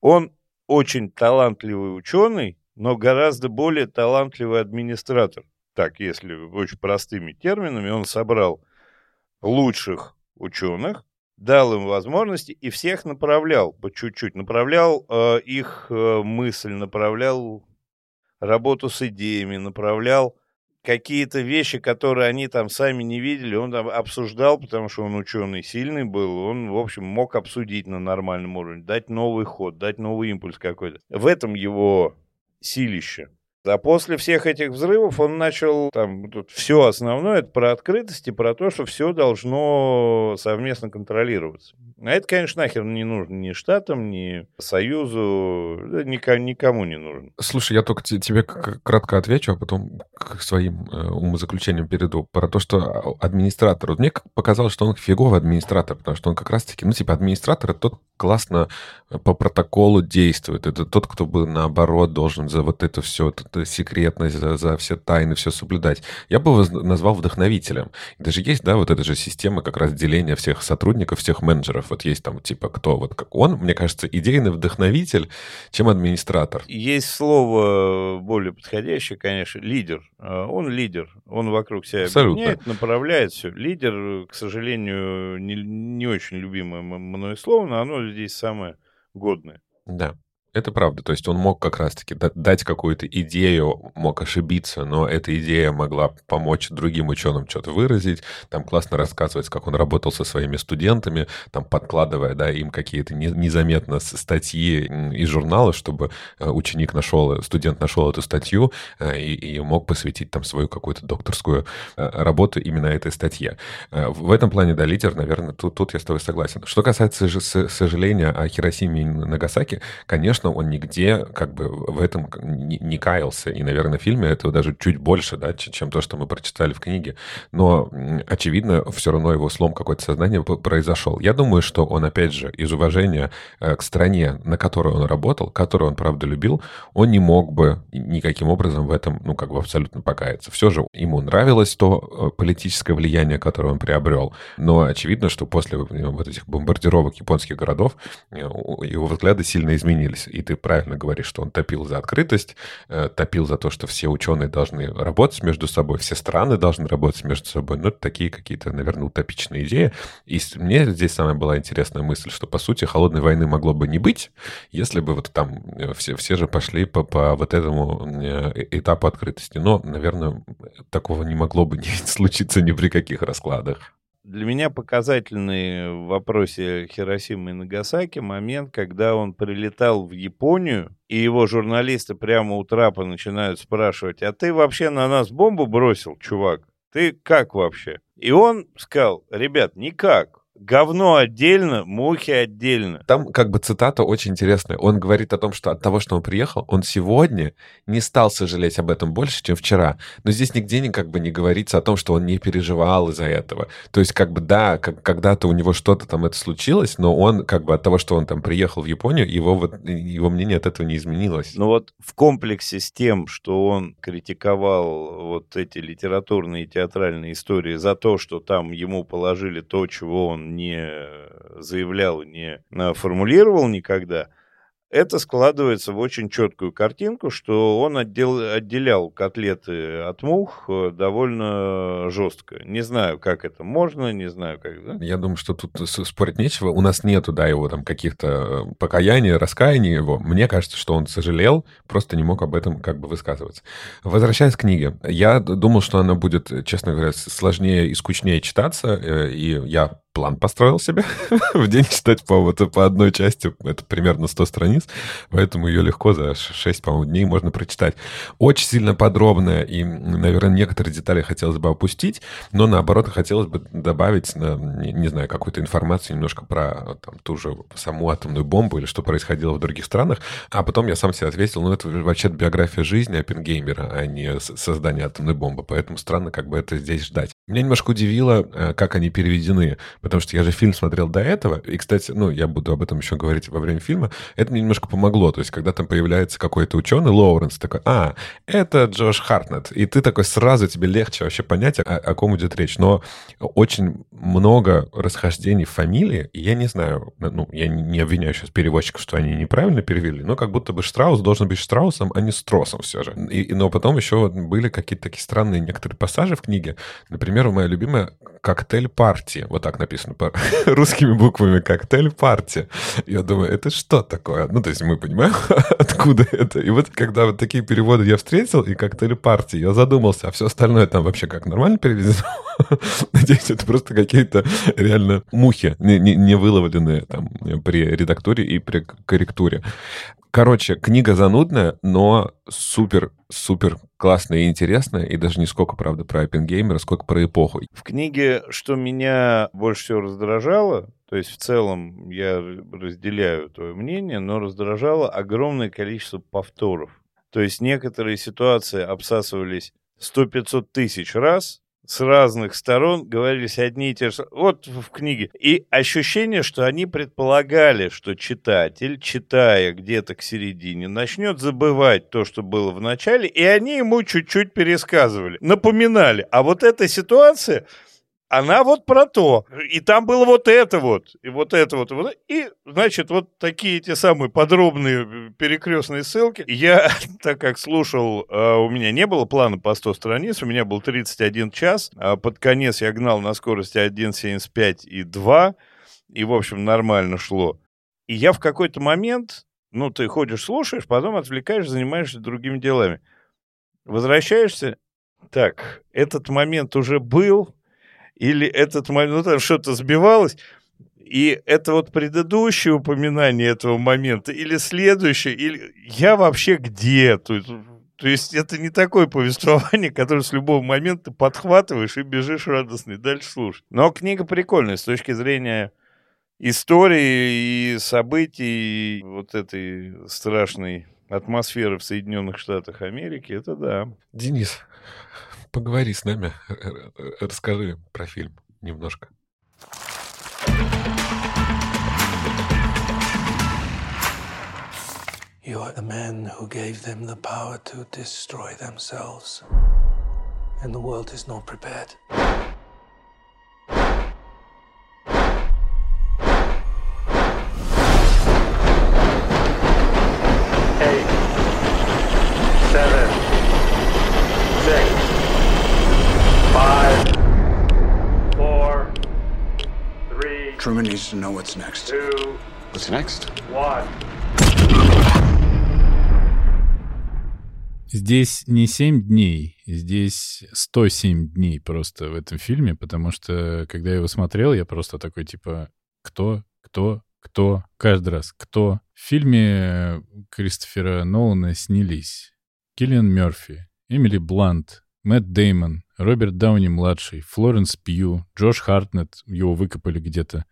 Он очень талантливый ученый, но гораздо более талантливый администратор. Так, если очень простыми терминами, он собрал лучших ученых, дал им возможности и всех направлял по чуть-чуть. Направлял э, их э, мысль, направлял работу с идеями, направлял какие-то вещи, которые они там сами не видели, он там обсуждал, потому что он ученый сильный был, он, в общем, мог обсудить на нормальном уровне, дать новый ход, дать новый импульс какой-то. В этом его силище. А после всех этих взрывов он начал там тут все основное, это про открытость и про то, что все должно совместно контролироваться. А это, конечно, нахер не нужно ни штатам, ни Союзу, никому, не нужно. Слушай, я только тебе кратко отвечу, а потом к своим э, умозаключениям перейду. Про то, что а, администратор. Вот мне показалось, что он фиговый администратор, потому что он как раз-таки, ну, типа, администратор — это тот классно по протоколу действует. Это тот, кто бы, наоборот, должен за вот это все, это секретность, за, за все тайны, все соблюдать. Я бы его назвал вдохновителем. даже есть, да, вот эта же система как раз деления всех сотрудников, всех менеджеров. Вот есть там, типа, кто вот как он, мне кажется, идейный вдохновитель, чем администратор. Есть слово более подходящее, конечно, лидер. А, он лидер, он вокруг себя Абсолютно. объединяет, направляет все. Лидер, к сожалению, не, не очень любимое мной слово, но оно здесь самое годное. Да. Это правда. То есть он мог как раз-таки дать какую-то идею, мог ошибиться, но эта идея могла помочь другим ученым что-то выразить, там классно рассказывать, как он работал со своими студентами, там подкладывая да, им какие-то незаметно статьи из журнала, чтобы э, ученик нашел, студент нашел эту статью э, и, и мог посвятить там свою какую-то докторскую э, работу именно этой статье. В этом плане, да, лидер, наверное, тут, тут я с тобой согласен. Что касается сожаления о Хиросиме и Нагасаки, конечно, конечно, он нигде как бы в этом не, каялся. И, наверное, в фильме этого даже чуть больше, да, чем то, что мы прочитали в книге. Но, очевидно, все равно его слом какое-то сознания произошел. Я думаю, что он, опять же, из уважения э, к стране, на которой он работал, которую он, правда, любил, он не мог бы никаким образом в этом, ну, как бы абсолютно покаяться. Все же ему нравилось то э, политическое влияние, которое он приобрел. Но очевидно, что после вот этих бомбардировок японских городов э, его взгляды сильно изменились и ты правильно говоришь, что он топил за открытость, э, топил за то, что все ученые должны работать между собой, все страны должны работать между собой. Ну, это такие какие-то, наверное, утопичные идеи. И мне здесь самая была интересная мысль, что, по сути, холодной войны могло бы не быть, если бы вот там э, все, все же пошли по, по вот этому э, этапу открытости. Но, наверное, такого не могло бы <laughs> не случиться ни при каких раскладах. Для меня показательный в вопросе Хиросимы и Нагасаки момент, когда он прилетал в Японию, и его журналисты прямо у трапа начинают спрашивать, а ты вообще на нас бомбу бросил, чувак? Ты как вообще? И он сказал, ребят, никак. Говно отдельно, мухи отдельно. Там как бы цитата очень интересная. Он говорит о том, что от того, что он приехал, он сегодня не стал сожалеть об этом больше, чем вчера. Но здесь нигде не как бы не говорится о том, что он не переживал из-за этого. То есть как бы да, как, когда-то у него что-то там это случилось, но он как бы от того, что он там приехал в Японию, его, вот, его мнение от этого не изменилось. Ну вот в комплексе с тем, что он критиковал вот эти литературные и театральные истории за то, что там ему положили то, чего он не заявлял, не формулировал никогда, это складывается в очень четкую картинку, что он отдел, отделял котлеты от мух э, довольно жестко. Не знаю, как это можно, не знаю, как... Да? Я думаю, что тут спорить нечего. У нас нету, да, его там каких-то э, покаяний, раскаяний его. Мне кажется, что он сожалел, просто не мог об этом как бы высказываться. Возвращаясь к книге, я думал, что она будет, честно говоря, сложнее и скучнее читаться, э, и я план построил себе <laughs> в день читать, по-моему, по одной части, это примерно 100 страниц, поэтому ее легко за 6, по-моему, дней можно прочитать. Очень сильно подробная, и, наверное, некоторые детали хотелось бы опустить, но, наоборот, хотелось бы добавить, не, не знаю, какую-то информацию немножко про там, ту же саму атомную бомбу или что происходило в других странах, а потом я сам себе ответил, ну, это вообще биография жизни Оппенгеймера, а не создание атомной бомбы, поэтому странно как бы это здесь ждать. Меня немножко удивило, э, как они переведены, потому что я же фильм смотрел до этого, и, кстати, ну, я буду об этом еще говорить во время фильма, это мне немножко помогло, то есть, когда там появляется какой-то ученый, Лоуренс, такой, а, это Джош Хартнет, и ты такой сразу, тебе легче вообще понять, о, о ком идет речь, но очень много расхождений в фамилии, и я не знаю, ну, я не обвиняю сейчас переводчиков, что они неправильно перевели, но как будто бы Штраус должен быть Штраусом, а не Стросом все же. И, но потом еще были какие-то такие странные некоторые пассажи в книге, например, моя любимая «Коктейль-партия», вот так написано написано <laughs> русскими буквами «Коктейль партия». Я думаю, это что такое? Ну, то есть мы понимаем, <laughs> откуда это. И вот когда вот такие переводы я встретил, и «Коктейль партии», я задумался, а все остальное там вообще как нормально переведено? <laughs> Надеюсь, это просто какие-то реально мухи, не, не, не выловленные там при редактуре и при корректуре. Короче, книга занудная, но супер-супер классная и интересная, и даже не сколько, правда, про Оппенгеймера, сколько про эпоху. В книге, что меня больше всего раздражало, то есть в целом я разделяю твое мнение, но раздражало огромное количество повторов. То есть некоторые ситуации обсасывались 100-500 тысяч раз, с разных сторон говорились одни и те же... Вот в книге. И ощущение, что они предполагали, что читатель, читая где-то к середине, начнет забывать то, что было в начале, и они ему чуть-чуть пересказывали, напоминали. А вот эта ситуация она вот про то. И там было вот это вот, и вот это вот. и, значит, вот такие те самые подробные э, перекрестные ссылки. Я, <laughs> так как слушал, э, у меня не было плана по 100 страниц, у меня был 31 час. А под конец я гнал на скорости 1.75 и 2. И, в общем, нормально шло. И я в какой-то момент, ну, ты ходишь, слушаешь, потом отвлекаешь, занимаешься другими делами. Возвращаешься, так, этот момент уже был, или этот момент, ну там что-то сбивалось, и это вот предыдущее упоминание этого момента, или следующее, или я вообще где? То есть, то есть это не такое повествование, которое с любого момента подхватываешь и бежишь радостный дальше слушать. Но книга прикольная с точки зрения истории и событий вот этой страшной атмосферы в Соединенных Штатах Америки, это да. Денис, поговори с нами, расскажи про фильм немножко. You are the man who gave them the power to destroy themselves. And the world is not prepared. Truman needs to know what's next. Two, what's next? One. Здесь не 7 дней, здесь 107 дней просто в этом фильме, потому что, когда я его смотрел, я просто такой, типа, кто, кто, кто, каждый раз, кто. В фильме Кристофера Нолана снялись Киллиан Мерфи, Эмили Блант, Мэтт Деймон, Роберт Дауни-младший, Флоренс Пью, Джош Хартнет, его выкопали где-то,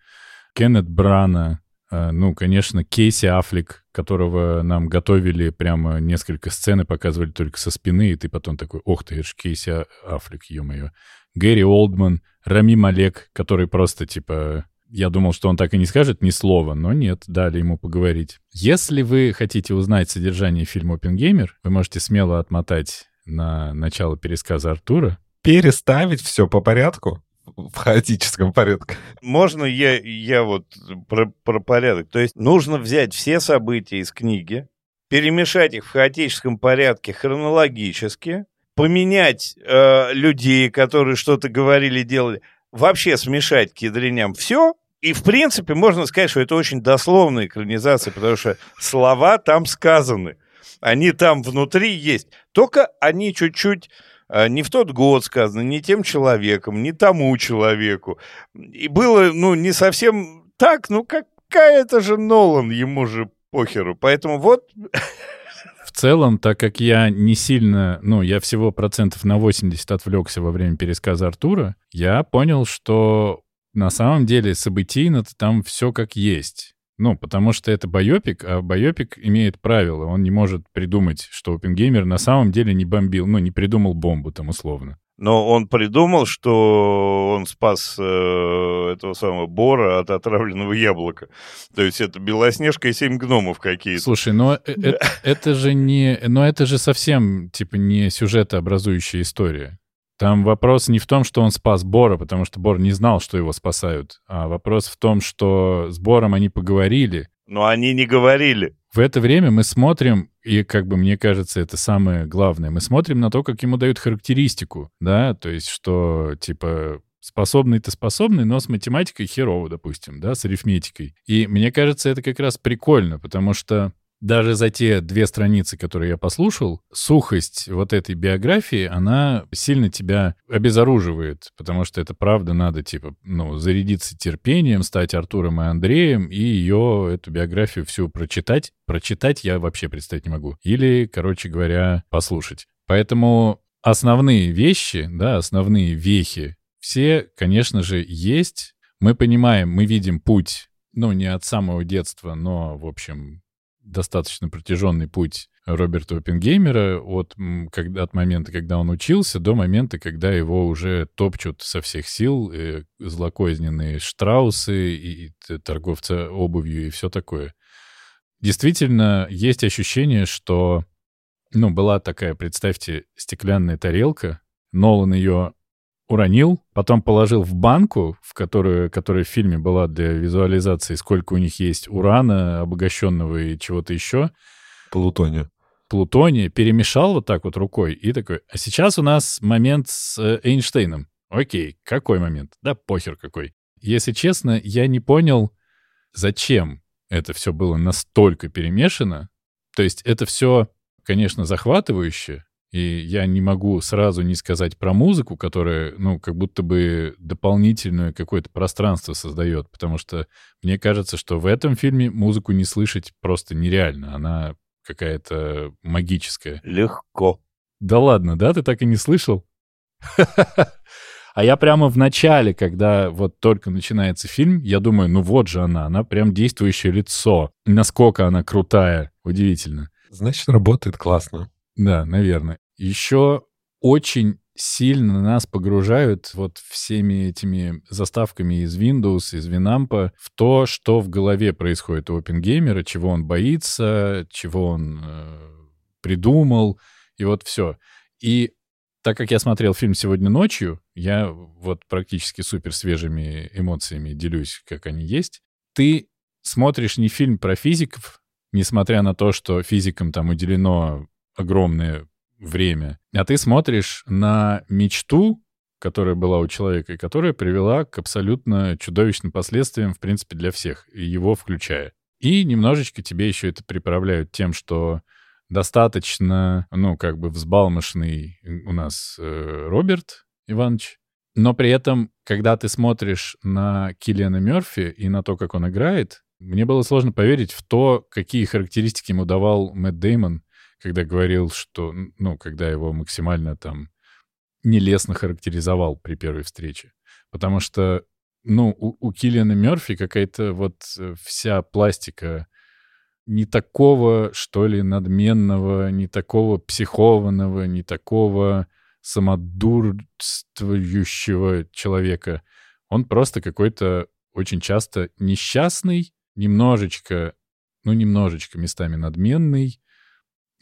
Кеннет Брана, э, ну, конечно, Кейси Аффлек, которого нам готовили прямо несколько сцен и показывали только со спины, и ты потом такой, ох ты, это же Кейси Аффлек, ё-моё. Гэри Олдман, Рами Малек, который просто, типа, я думал, что он так и не скажет ни слова, но нет, дали ему поговорить. Если вы хотите узнать содержание фильма «Опенгеймер», вы можете смело отмотать на начало пересказа Артура. Переставить все по порядку? в хаотическом порядке. Можно я, я вот про, про порядок? То есть нужно взять все события из книги, перемешать их в хаотическом порядке хронологически, поменять э, людей, которые что-то говорили, делали, вообще смешать к ядреням все, и, в принципе, можно сказать, что это очень дословная экранизация, потому что слова там сказаны. Они там внутри есть. Только они чуть-чуть не в тот год сказаны, не тем человеком, не тому человеку. И было, ну, не совсем так, ну, какая это же Нолан, ему же похеру. Поэтому вот... В целом, так как я не сильно, ну, я всего процентов на 80 отвлекся во время пересказа Артура, я понял, что на самом деле событийно там все как есть. Ну, потому что это байопик, а байопик имеет правила. Он не может придумать, что Оппенгеймер на самом деле не бомбил, ну, не придумал бомбу там условно. Но он придумал, что он спас э, этого самого Бора от отравленного яблока. То есть это Белоснежка и семь гномов какие-то. Слушай, но э, э, это же не... Но это же совсем, типа, не сюжетообразующая история. Там вопрос не в том, что он спас Бора, потому что Бор не знал, что его спасают, а вопрос в том, что с Бором они поговорили. Но они не говорили. В это время мы смотрим, и как бы мне кажется, это самое главное, мы смотрим на то, как ему дают характеристику, да, то есть что, типа, способный-то способный, но с математикой херово, допустим, да, с арифметикой. И мне кажется, это как раз прикольно, потому что даже за те две страницы, которые я послушал, сухость вот этой биографии, она сильно тебя обезоруживает, потому что это правда надо, типа, ну, зарядиться терпением, стать Артуром и Андреем, и ее, эту биографию всю прочитать. Прочитать я вообще представить не могу. Или, короче говоря, послушать. Поэтому основные вещи, да, основные вехи, все, конечно же, есть. Мы понимаем, мы видим путь, ну, не от самого детства, но, в общем, достаточно протяженный путь Роберта Оппенгеймера от, когда, от момента, когда он учился, до момента, когда его уже топчут со всех сил э, злокозненные штраусы и, и торговцы обувью и все такое. Действительно, есть ощущение, что, ну, была такая, представьте, стеклянная тарелка, Нолан ее уронил, потом положил в банку, в которую, которая в фильме была для визуализации, сколько у них есть урана, обогащенного и чего-то еще. Плутония. Плутония, перемешал вот так вот рукой и такой, а сейчас у нас момент с э, Эйнштейном. Окей, какой момент? Да похер какой. Если честно, я не понял, зачем это все было настолько перемешано. То есть это все, конечно, захватывающе, и я не могу сразу не сказать про музыку, которая, ну, как будто бы дополнительное какое-то пространство создает, потому что мне кажется, что в этом фильме музыку не слышать просто нереально. Она какая-то магическая. Легко. Да ладно, да? Ты так и не слышал? <laughs> А я прямо в начале, когда вот только начинается фильм, я думаю, ну вот же она, она прям действующее лицо. Насколько она крутая, удивительно. Значит, работает классно. Да, наверное. Еще очень сильно нас погружают вот всеми этими заставками из Windows, из Winamp в то, что в голове происходит у опенгеймера, чего он боится, чего он э, придумал, и вот все. И так как я смотрел фильм сегодня ночью, я вот практически супер свежими эмоциями делюсь, как они есть. Ты смотришь не фильм про физиков, несмотря на то, что физикам там уделено огромное время. А ты смотришь на мечту, которая была у человека, и которая привела к абсолютно чудовищным последствиям, в принципе, для всех, его включая. И немножечко тебе еще это приправляют тем, что достаточно, ну, как бы взбалмошный у нас э, Роберт Иванович, но при этом, когда ты смотришь на Киллиана Мерфи и на то, как он играет, мне было сложно поверить в то, какие характеристики ему давал Мэтт Деймон когда говорил, что, ну, когда его максимально там нелестно характеризовал при первой встрече. Потому что, ну, у, у Киллиана Мерфи какая-то вот э, вся пластика не такого, что ли, надменного, не такого психованного, не такого самодурствующего человека. Он просто какой-то очень часто несчастный, немножечко, ну, немножечко местами надменный,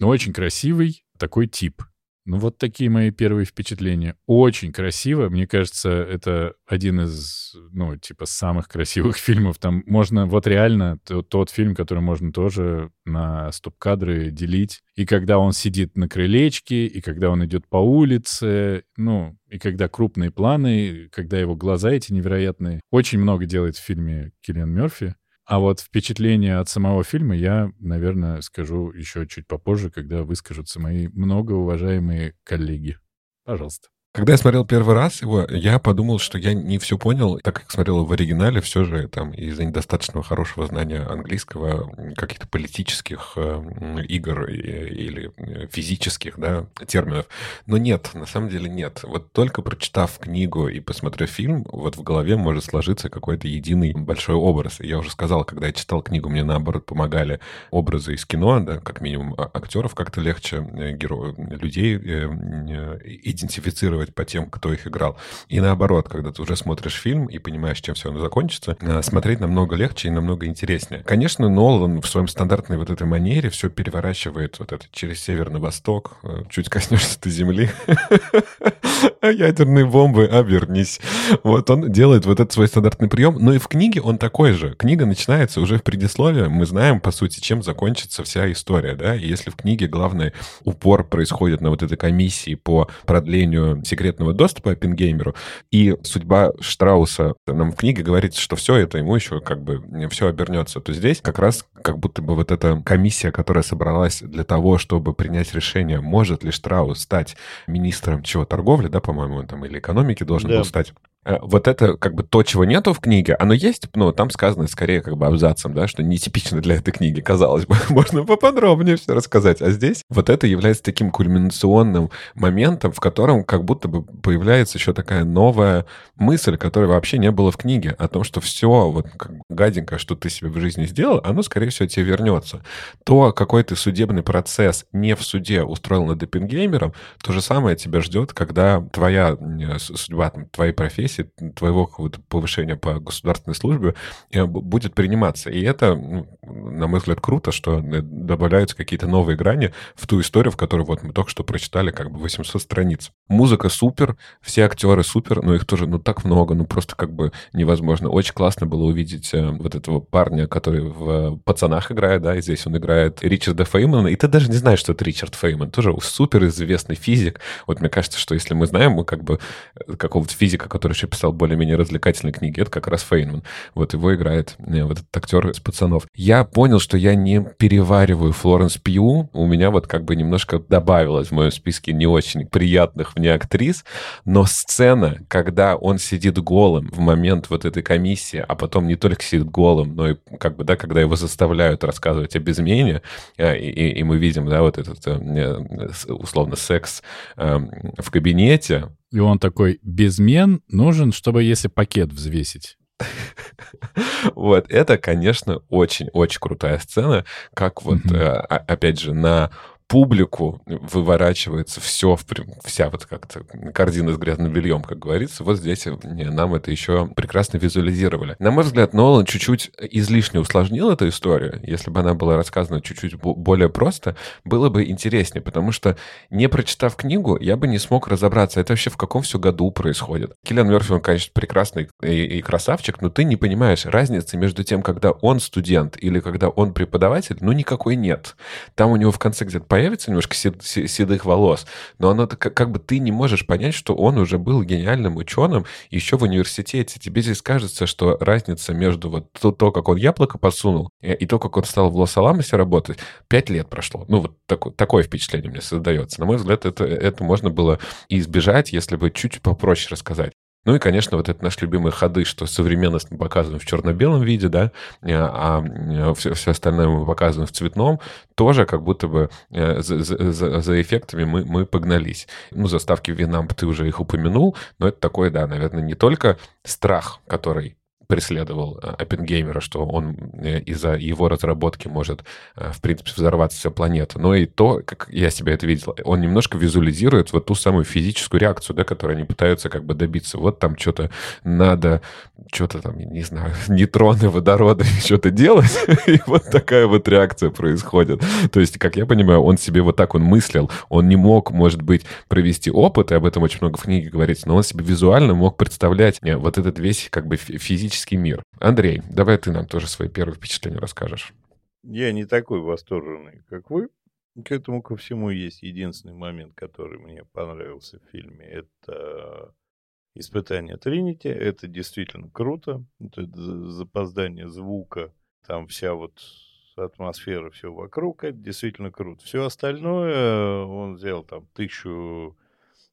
очень красивый такой тип. Ну, вот такие мои первые впечатления. Очень красиво. Мне кажется, это один из, ну, типа, самых красивых <laughs> фильмов. Там можно, вот реально, тот, тот фильм, который можно тоже на стоп-кадры делить. И когда он сидит на крылечке, и когда он идет по улице, ну, и когда крупные планы, когда его глаза эти невероятные. Очень много делает в фильме Киллиан Мерфи. А вот впечатление от самого фильма я, наверное, скажу еще чуть попозже, когда выскажутся мои многоуважаемые коллеги. Пожалуйста. Когда я смотрел первый раз его, я подумал, что я не все понял, так как смотрел в оригинале, все же там из-за недостаточного хорошего знания английского, каких-то политических э, игр или физических да, терминов. Но нет, на самом деле нет. Вот только прочитав книгу и посмотрев фильм, вот в голове может сложиться какой-то единый большой образ. Я уже сказал, когда я читал книгу, мне наоборот помогали образы из кино, да, как минимум а, актеров как-то легче, э, героев, людей э, идентифицировать анализировать по тем, кто их играл. И наоборот, когда ты уже смотришь фильм и понимаешь, чем все оно закончится, э, смотреть намного легче и намного интереснее. Конечно, Нолан в своем стандартной вот этой манере все переворачивает вот это через север на восток, э, чуть коснешься ты земли, <laughs> ядерные бомбы, обернись. Вот он делает вот этот свой стандартный прием, но и в книге он такой же. Книга начинается уже в предисловии, мы знаем, по сути, чем закончится вся история, да, и если в книге главный упор происходит на вот этой комиссии по продлению секретного доступа Оппенгеймеру. И судьба Штрауса нам в книге говорится, что все это ему еще как бы все обернется. То здесь как раз как будто бы вот эта комиссия, которая собралась для того, чтобы принять решение, может ли Штраус стать министром чего торговли, да, по-моему, он там или экономики должен да. был стать. Э, вот это как бы то, чего нету в книге, оно есть, но там сказано скорее как бы абзацем, да, что нетипично для этой книги, казалось бы, <laughs> можно поподробнее все рассказать. А здесь вот это является таким кульминационным моментом, в котором как будто бы появляется еще такая новая мысль, которой вообще не было в книге, о том, что все вот как гаденькое, что ты себе в жизни сделал, оно, скорее всего, тебе вернется. То, какой ты судебный процесс не в суде устроил над Эппенгеймером, то же самое тебя ждет, когда твоя судьба, твоей профессии профессии, твоего повышения по государственной службе э, будет приниматься. И это, на мой взгляд, круто, что э, добавляются какие-то новые грани в ту историю, в которой вот мы только что прочитали как бы 800 страниц. Музыка супер, все актеры супер, но их тоже, ну, так много, ну, просто как бы невозможно. Очень классно было увидеть э, вот этого парня, который в «Пацанах» играет, да, и здесь он играет Ричарда Феймана, и ты даже не знаешь, что это Ричард Фейман, тоже супер известный физик. Вот мне кажется, что если мы знаем, мы как бы какого-то физика, который вообще писал более-менее развлекательные книги, это как раз Фейнман. Вот его играет э, вот этот актер из «Пацанов». Я понял, что я не перевариваю Флоренс Пью. У меня вот как бы немножко добавилось в моем списке не очень приятных мне актрис, но сцена, когда он сидит голым в момент вот этой комиссии, а потом не только сидит голым, но и как бы, да, когда его заставляют рассказывать о безмене, э, и, и, и мы видим, да, вот этот э, условно секс в кабинете, и он такой, безмен нужен, чтобы если пакет взвесить. <laughs> Вот, это, конечно, очень-очень крутая сцена, как вот, mm-hmm. опять же, на публику выворачивается все, вся вот как-то картина с грязным бельем, как говорится. Вот здесь э, нам это еще прекрасно визуализировали. На мой взгляд, Нолан чуть-чуть излишне усложнил эту историю. Если бы она была рассказана чуть-чуть более просто, было бы интереснее, потому что, не прочитав книгу, я бы не смог разобраться, это вообще в каком все году происходит. Киллиан Мерфи, он, конечно, прекрасный и, и красавчик, но ты не понимаешь разницы между тем, когда он студент или когда он преподаватель, ну, никакой нет. Там у него в конце где-то появится немножко седых волос, но оно как, бы ты не можешь понять, что он уже был гениальным ученым еще в университете. Тебе здесь кажется, что разница между вот то, как он яблоко подсунул, и то, как он стал в Лос-Аламосе работать, пять лет прошло. Ну, вот такое, такое впечатление мне создается. На мой взгляд, это, это можно было избежать, если бы чуть попроще рассказать. Ну и, конечно, вот это наши любимые ходы, что современность мы показываем в черно-белом виде, да, а все, все остальное мы показываем в цветном, тоже как будто бы за, за, за эффектами мы, мы погнались. Ну, заставки Винамп ты уже их упомянул, но это такое, да, наверное, не только страх, который преследовал э, Оппенгеймера, что он э, из-за его разработки может, э, в принципе, взорваться вся планета. Но и то, как я себя это видел, он немножко визуализирует вот ту самую физическую реакцию, да, которую они пытаются как бы добиться. Вот там что-то надо, что-то там, не знаю, <laughs> нейтроны, водороды, <laughs> что-то делать, <laughs> и вот такая вот реакция происходит. То есть, как я понимаю, он себе вот так он мыслил, он не мог, может быть, провести опыт, и об этом очень много в книге говорится, но он себе визуально мог представлять вот этот весь как бы физический фантастический мир. Андрей, давай ты нам тоже свои первые впечатления расскажешь. Я не такой восторженный, как вы. К этому ко всему есть единственный момент, который мне понравился в фильме. Это испытание Тринити. Это действительно круто. Это запоздание звука. Там вся вот атмосфера, все вокруг. Это действительно круто. Все остальное он взял там тысячу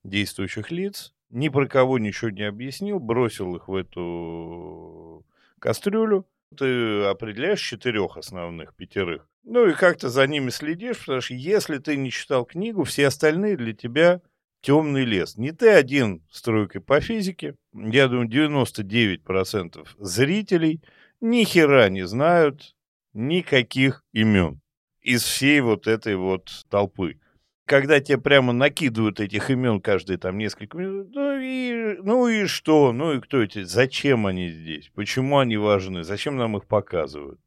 действующих лиц, ни про кого ничего не объяснил, бросил их в эту кастрюлю. Ты определяешь четырех основных, пятерых. Ну и как-то за ними следишь, потому что если ты не читал книгу, все остальные для тебя темный лес. Не ты один с тройкой по физике. Я думаю, 99% зрителей ни хера не знают никаких имен из всей вот этой вот толпы когда тебе прямо накидывают этих имен каждые там несколько минут, ну и, ну и что, ну и кто эти, зачем они здесь, почему они важны, зачем нам их показывают.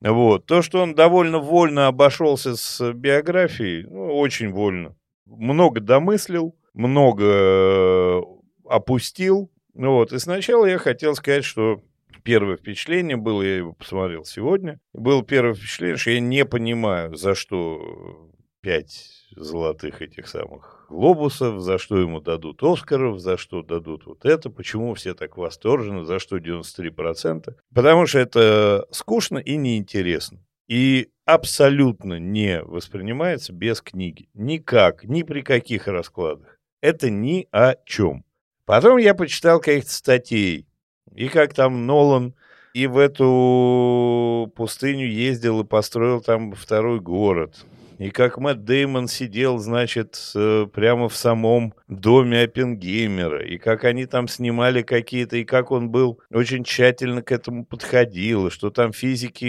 Вот. То, что он довольно вольно обошелся с биографией, ну, очень вольно. Много домыслил, много э, опустил. Ну вот. И сначала я хотел сказать, что первое впечатление было, я его посмотрел сегодня, было первое впечатление, что я не понимаю, за что пять золотых этих самых глобусов, за что ему дадут Оскаров, за что дадут вот это, почему все так восторжены, за что 93%. Потому что это скучно и неинтересно. И абсолютно не воспринимается без книги. Никак, ни при каких раскладах. Это ни о чем. Потом я почитал каких-то статей. И как там Нолан и в эту пустыню ездил и построил там второй город и как Мэтт Деймон сидел, значит, прямо в самом доме Оппенгеймера, и как они там снимали какие-то, и как он был очень тщательно к этому подходил, что там физики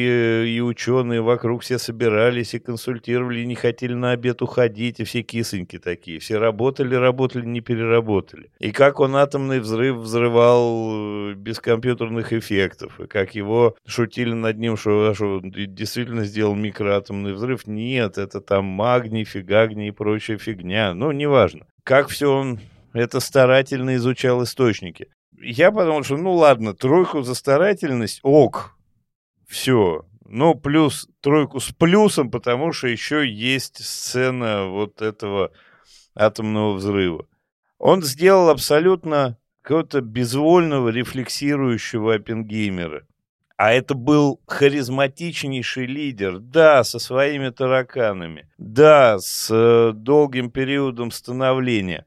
и ученые вокруг все собирались и консультировали, и не хотели на обед уходить, и все кисоньки такие, все работали, работали, не переработали. И как он атомный взрыв взрывал э, без компьютерных эффектов, и как его шутили над ним, что, что он действительно сделал микроатомный взрыв. Нет, это там магний, фигагний и прочая фигня. Ну, неважно как все он это старательно изучал источники. Я подумал, что ну ладно, тройку за старательность, ок, все. Но плюс тройку с плюсом, потому что еще есть сцена вот этого атомного взрыва. Он сделал абсолютно какого-то безвольного, рефлексирующего Оппенгеймера. А это был харизматичнейший лидер, да, со своими тараканами, да, с э, долгим периодом становления.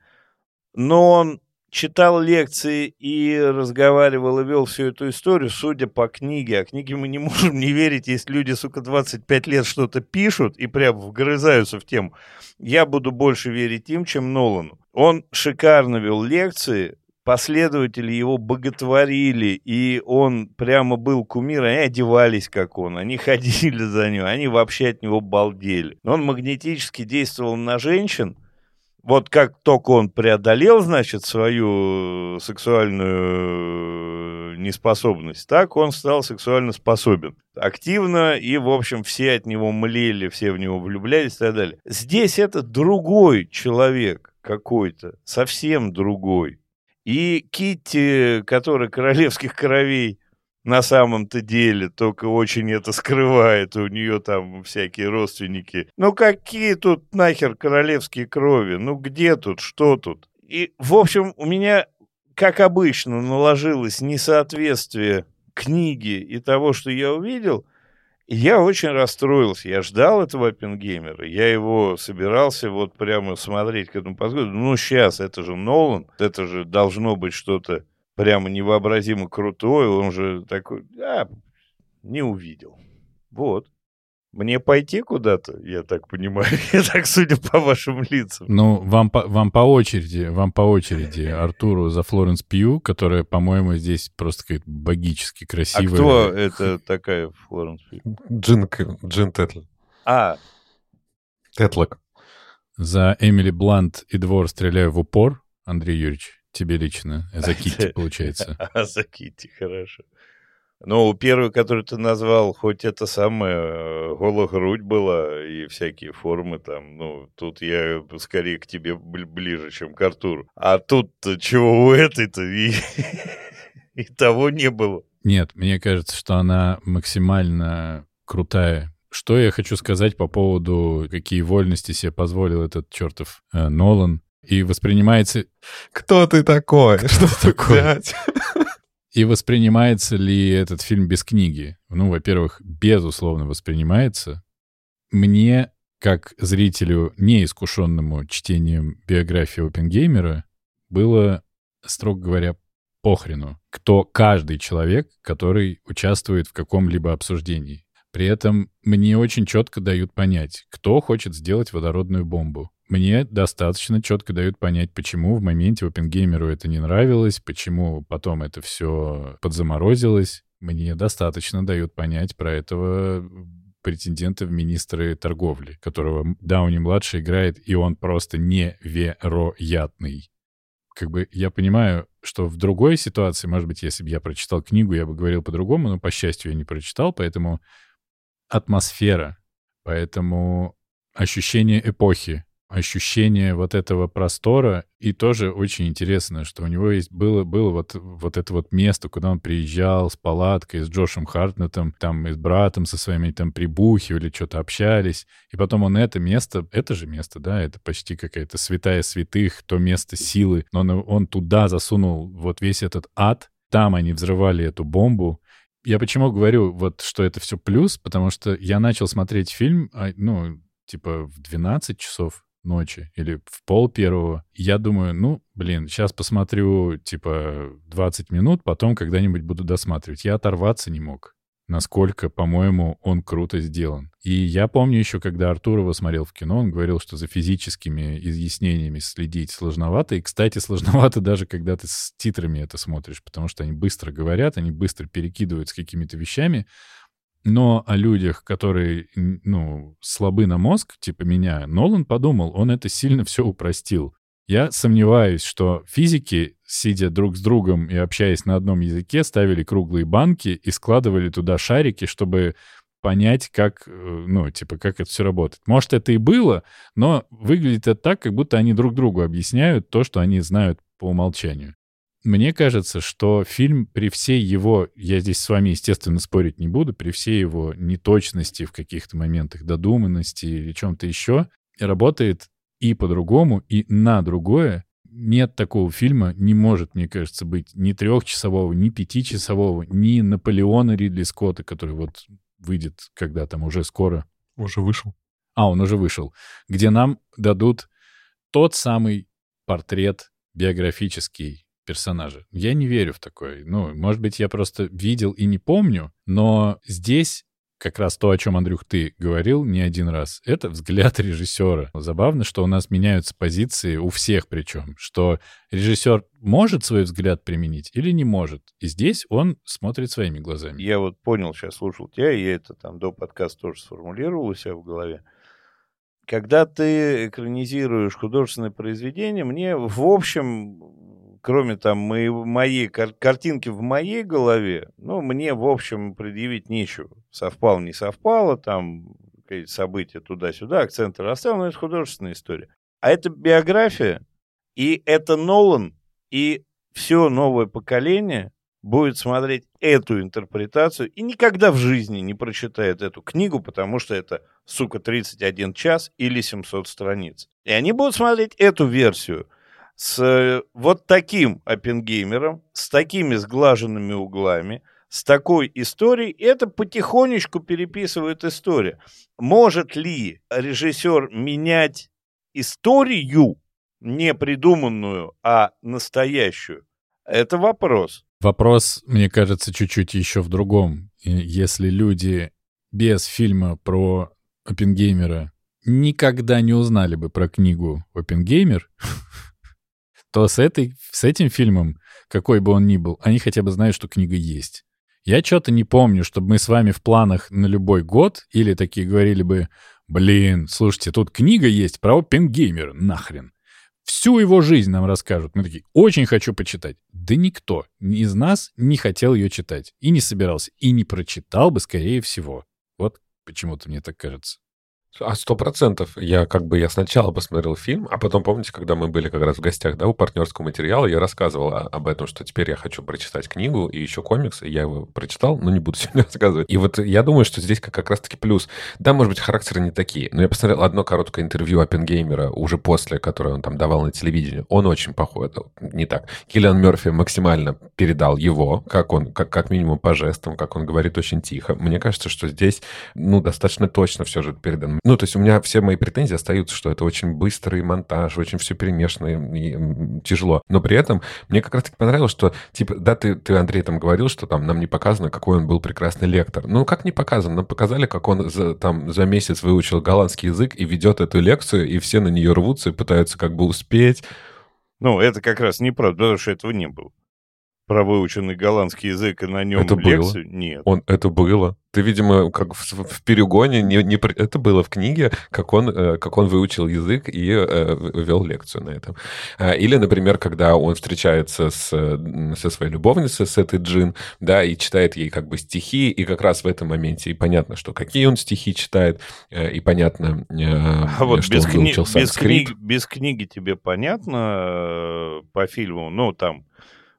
Но он читал лекции и разговаривал и вел всю эту историю, судя по книге. А книге мы не можем не верить, если люди, сука, 25 лет что-то пишут и прям вгрызаются в тему. Я буду больше верить им, чем Нолану. Он шикарно вел лекции, последователи его боготворили, и он прямо был кумир, они одевались как он, они <laughs> ходили за ним, они вообще от него балдели. Он магнетически действовал на женщин, вот как только он преодолел, значит, свою сексуальную неспособность, так он стал сексуально способен. Активно, и, в общем, все от него млели, все в него влюблялись и так далее. Здесь это другой человек какой-то, совсем другой. И Китти, которая королевских кровей на самом-то деле только очень это скрывает, у нее там всякие родственники. Ну какие тут нахер королевские крови? Ну где тут, что тут? И, в общем, у меня, как обычно, наложилось несоответствие книги и того, что я увидел, Я очень расстроился. Я ждал этого Оппенгеймера. Я его собирался вот прямо смотреть к этому подходу. Ну, сейчас, это же Нолан. Это же должно быть что-то прямо невообразимо крутое. Он же такой... А, не увидел. Вот. Мне пойти куда-то, я так понимаю, <laughs> я так судя по вашим лицам. Ну, вам по, вам по очереди, вам по очереди Артуру за Флоренс Пью, которая, по-моему, здесь просто какая-то богически красивая. А кто это такая Флоренс Пью? Джин, Джин Тетл. А. Тетлок. За Эмили Блант и Двор стреляю в упор, Андрей Юрьевич, тебе лично. За Китти, <laughs> получается. А, за Китти, хорошо. Ну, первый, который ты назвал, хоть это самое, э, голая грудь была и всякие формы там, ну, тут я скорее к тебе ближе, чем к Артуру. А тут чего у этой-то и, <laughs> и того не было. Нет, мне кажется, что она максимально крутая. Что я хочу сказать по поводу, какие вольности себе позволил этот чертов э, Нолан. И воспринимается... Кто ты такой? Что такое? <laughs> И воспринимается ли этот фильм без книги? Ну, во-первых, безусловно воспринимается. Мне, как зрителю, неискушенному чтением биографии Опенгеймера, было, строго говоря, похрену, кто каждый человек, который участвует в каком-либо обсуждении. При этом мне очень четко дают понять, кто хочет сделать водородную бомбу. Мне достаточно четко дают понять, почему в моменте Опенгеймеру это не нравилось, почему потом это все подзаморозилось. Мне достаточно дают понять про этого претендента в министры торговли, которого Дауни-младший играет, и он просто невероятный. Как бы я понимаю, что в другой ситуации, может быть, если бы я прочитал книгу, я бы говорил по-другому, но, по счастью, я не прочитал, поэтому атмосфера, поэтому ощущение эпохи, ощущение вот этого простора. И тоже очень интересно, что у него есть было, было вот, вот это вот место, куда он приезжал с палаткой, с Джошем Хартнетом, там и с братом со своими там прибухивали, что-то общались. И потом он это место, это же место, да, это почти какая-то святая святых, то место силы. Но он, он туда засунул вот весь этот ад, там они взрывали эту бомбу, я почему говорю, вот, что это все плюс, потому что я начал смотреть фильм, а, ну, типа в 12 часов, ночи или в пол первого. Я думаю, ну, блин, сейчас посмотрю, типа, 20 минут, потом когда-нибудь буду досматривать. Я оторваться не мог насколько, по-моему, он круто сделан. И я помню еще, когда Артур его смотрел в кино, он говорил, что за физическими изъяснениями следить сложновато. И, кстати, сложновато <laughs> даже, когда ты с титрами это смотришь, потому что они быстро говорят, они быстро перекидывают с какими-то вещами. Но о людях, которые, ну, слабы на мозг, типа меня, Нолан подумал, он это сильно все упростил. Я сомневаюсь, что физики, сидя друг с другом и общаясь на одном языке, ставили круглые банки и складывали туда шарики, чтобы понять, как, э, ну, типа, как это все работает. Может, это и было, но выглядит это так, как будто они друг другу объясняют то, что они знают по умолчанию. Мне кажется, что фильм при всей его, я здесь с вами, естественно, спорить не буду, при всей его неточности в каких-то моментах, додуманности или чем-то еще, работает и по-другому, и на другое. Нет такого фильма, не может, мне кажется, быть ни трехчасового, ни пятичасового, ни Наполеона Ридли Скотта, который вот выйдет когда там уже скоро. Уже вышел. А, он уже вышел. Где нам дадут тот самый портрет биографический персонажа. Я не верю в такое. Ну, может быть, я просто видел и не помню, но здесь как раз то, о чем, Андрюх, ты говорил не один раз, это взгляд <laughs> режиссера. Забавно, что у нас меняются позиции, у всех причем, что режиссер может свой взгляд применить или не может. И здесь он смотрит своими глазами. Я вот понял, сейчас слушал тебя, и я это там до подкаста тоже сформулировал у себя в голове. Когда ты экранизируешь художественное произведение, мне, в общем, кроме там моей, моей кар картинки в моей голове, ну, мне, в общем, предъявить нечего. Совпало, не совпало, там какие-то события туда-сюда, акценты расставил, но это художественная история. А это биография, и это Нолан, и все новое поколение будет смотреть эту интерпретацию и никогда в жизни не прочитает эту книгу, потому что это, сука, 31 час или 700 страниц. И они будут смотреть эту версию – с э, вот таким Оппенгеймером, с такими сглаженными углами, с такой историей, это потихонечку переписывает историю. Может ли режиссер менять историю, не придуманную, а настоящую? Это вопрос. Вопрос, мне кажется, чуть-чуть еще в другом. Если люди без фильма про Оппенгеймера никогда не узнали бы про книгу Оппенгеймер, <laughs> то с, этой, с этим фильмом, какой бы он ни был, они хотя бы знают, что книга есть. Я что-то не помню, чтобы мы с вами в планах на любой год или такие говорили бы, блин, слушайте, тут книга есть про Оппенгеймера, нахрен. Всю его жизнь нам расскажут. Мы такие, очень хочу почитать. Да никто из нас не хотел ее читать. И не собирался. И не прочитал бы, скорее всего. Вот почему-то мне так кажется. А сто процентов. Я как бы я сначала посмотрел фильм, а потом, помните, когда мы были как раз в гостях, да, у партнерского материала, я рассказывал об этом, что теперь я хочу прочитать книгу и еще комикс, и я его прочитал, но не буду <laughs> сегодня рассказывать. И вот я думаю, что здесь как, как раз-таки плюс. Да, может быть, характеры не такие, но я посмотрел одно короткое интервью Оппенгеймера уже после, которое он там давал на телевидении. Он очень похож, не так. Киллиан Мерфи максимально передал его, как он, как, как минимум по жестам, как он говорит очень тихо. Мне кажется, что здесь, ну, достаточно точно все же передано ну, то есть у меня все мои претензии остаются, что это очень быстрый монтаж, очень все перемешано и тяжело. Но при этом мне как раз-таки понравилось, что, типа, да, ты, ты, Андрей, там говорил, что там нам не показано, какой он был прекрасный лектор. Ну, как не показано? Нам показали, как он за, там за месяц выучил голландский язык и ведет эту лекцию, и все на нее рвутся и пытаются как бы успеть. Ну, это как раз неправда, потому что этого не было про выученный голландский язык и на нем это лекцию? Было. Нет. Он, это было. Ты, видимо, как в, в перегоне, не, не, это было в книге, как он, э, как он выучил язык и э, вел лекцию на этом. А, или, например, когда он встречается с, со своей любовницей, с этой Джин, да, и читает ей как бы стихи, и как раз в этом моменте и понятно, что какие он стихи читает, э, и понятно, а вот что без он выучил кни- без, книг, без книги тебе понятно по фильму, ну, там,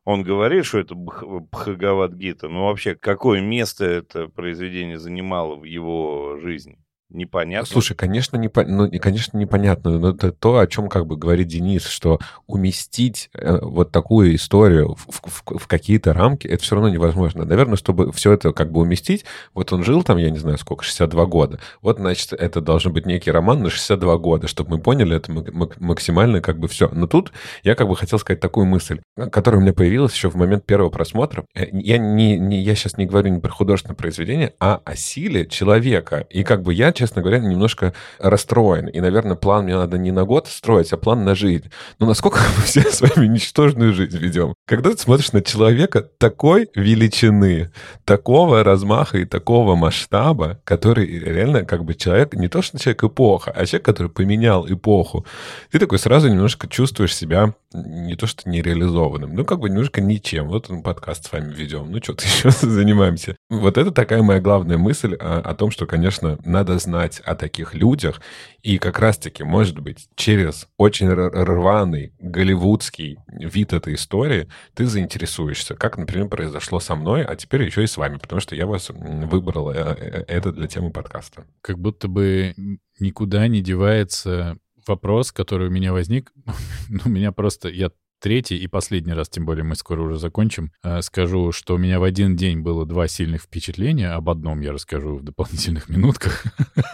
он говорит, что это Бхагавадгита, но вообще какое место это произведение занимало в его жизни? Непонятно. Слушай, конечно, не, ну, конечно, непонятно, но это то, о чем как бы говорит Денис, что уместить э, вот такую историю в, в, в какие-то рамки, это все равно невозможно. Наверное, чтобы все это как бы уместить, вот он жил там, я не знаю сколько, 62 года. Вот, значит, это должен быть некий роман на 62 года, чтобы мы поняли это максимально как бы все. Но тут я как бы хотел сказать такую мысль, которая у меня появилась еще в момент первого просмотра. Э, я, не, не, я сейчас не говорю не про художественное произведение, а о силе человека. И как бы я честно говоря, немножко расстроен. И, наверное, план мне надо не на год строить, а план на жизнь. Но насколько <laughs> мы все с вами ничтожную жизнь ведем? Когда ты смотришь на человека такой величины, такого размаха и такого масштаба, который реально как бы человек, не то что человек эпоха, а человек, который поменял эпоху, ты такой сразу немножко чувствуешь себя не то что нереализованным, ну как бы немножко ничем. Вот он подкаст с вами ведем, ну что-то <laughs> еще занимаемся. Вот это такая моя главная мысль о, о том, что, конечно, надо знать о таких людях. И как раз-таки, может быть, через очень рваный голливудский вид этой истории ты заинтересуешься, как, например, произошло со мной, а теперь еще и с вами, потому что я вас выбрал э, э, это для темы подкаста. Как будто бы никуда не девается вопрос, который у меня возник. <laughs> ну, у меня просто... Я третий и последний раз, тем более мы скоро уже закончим, э, скажу, что у меня в один день было два сильных впечатления. Об одном я расскажу в дополнительных минутках. <laughs>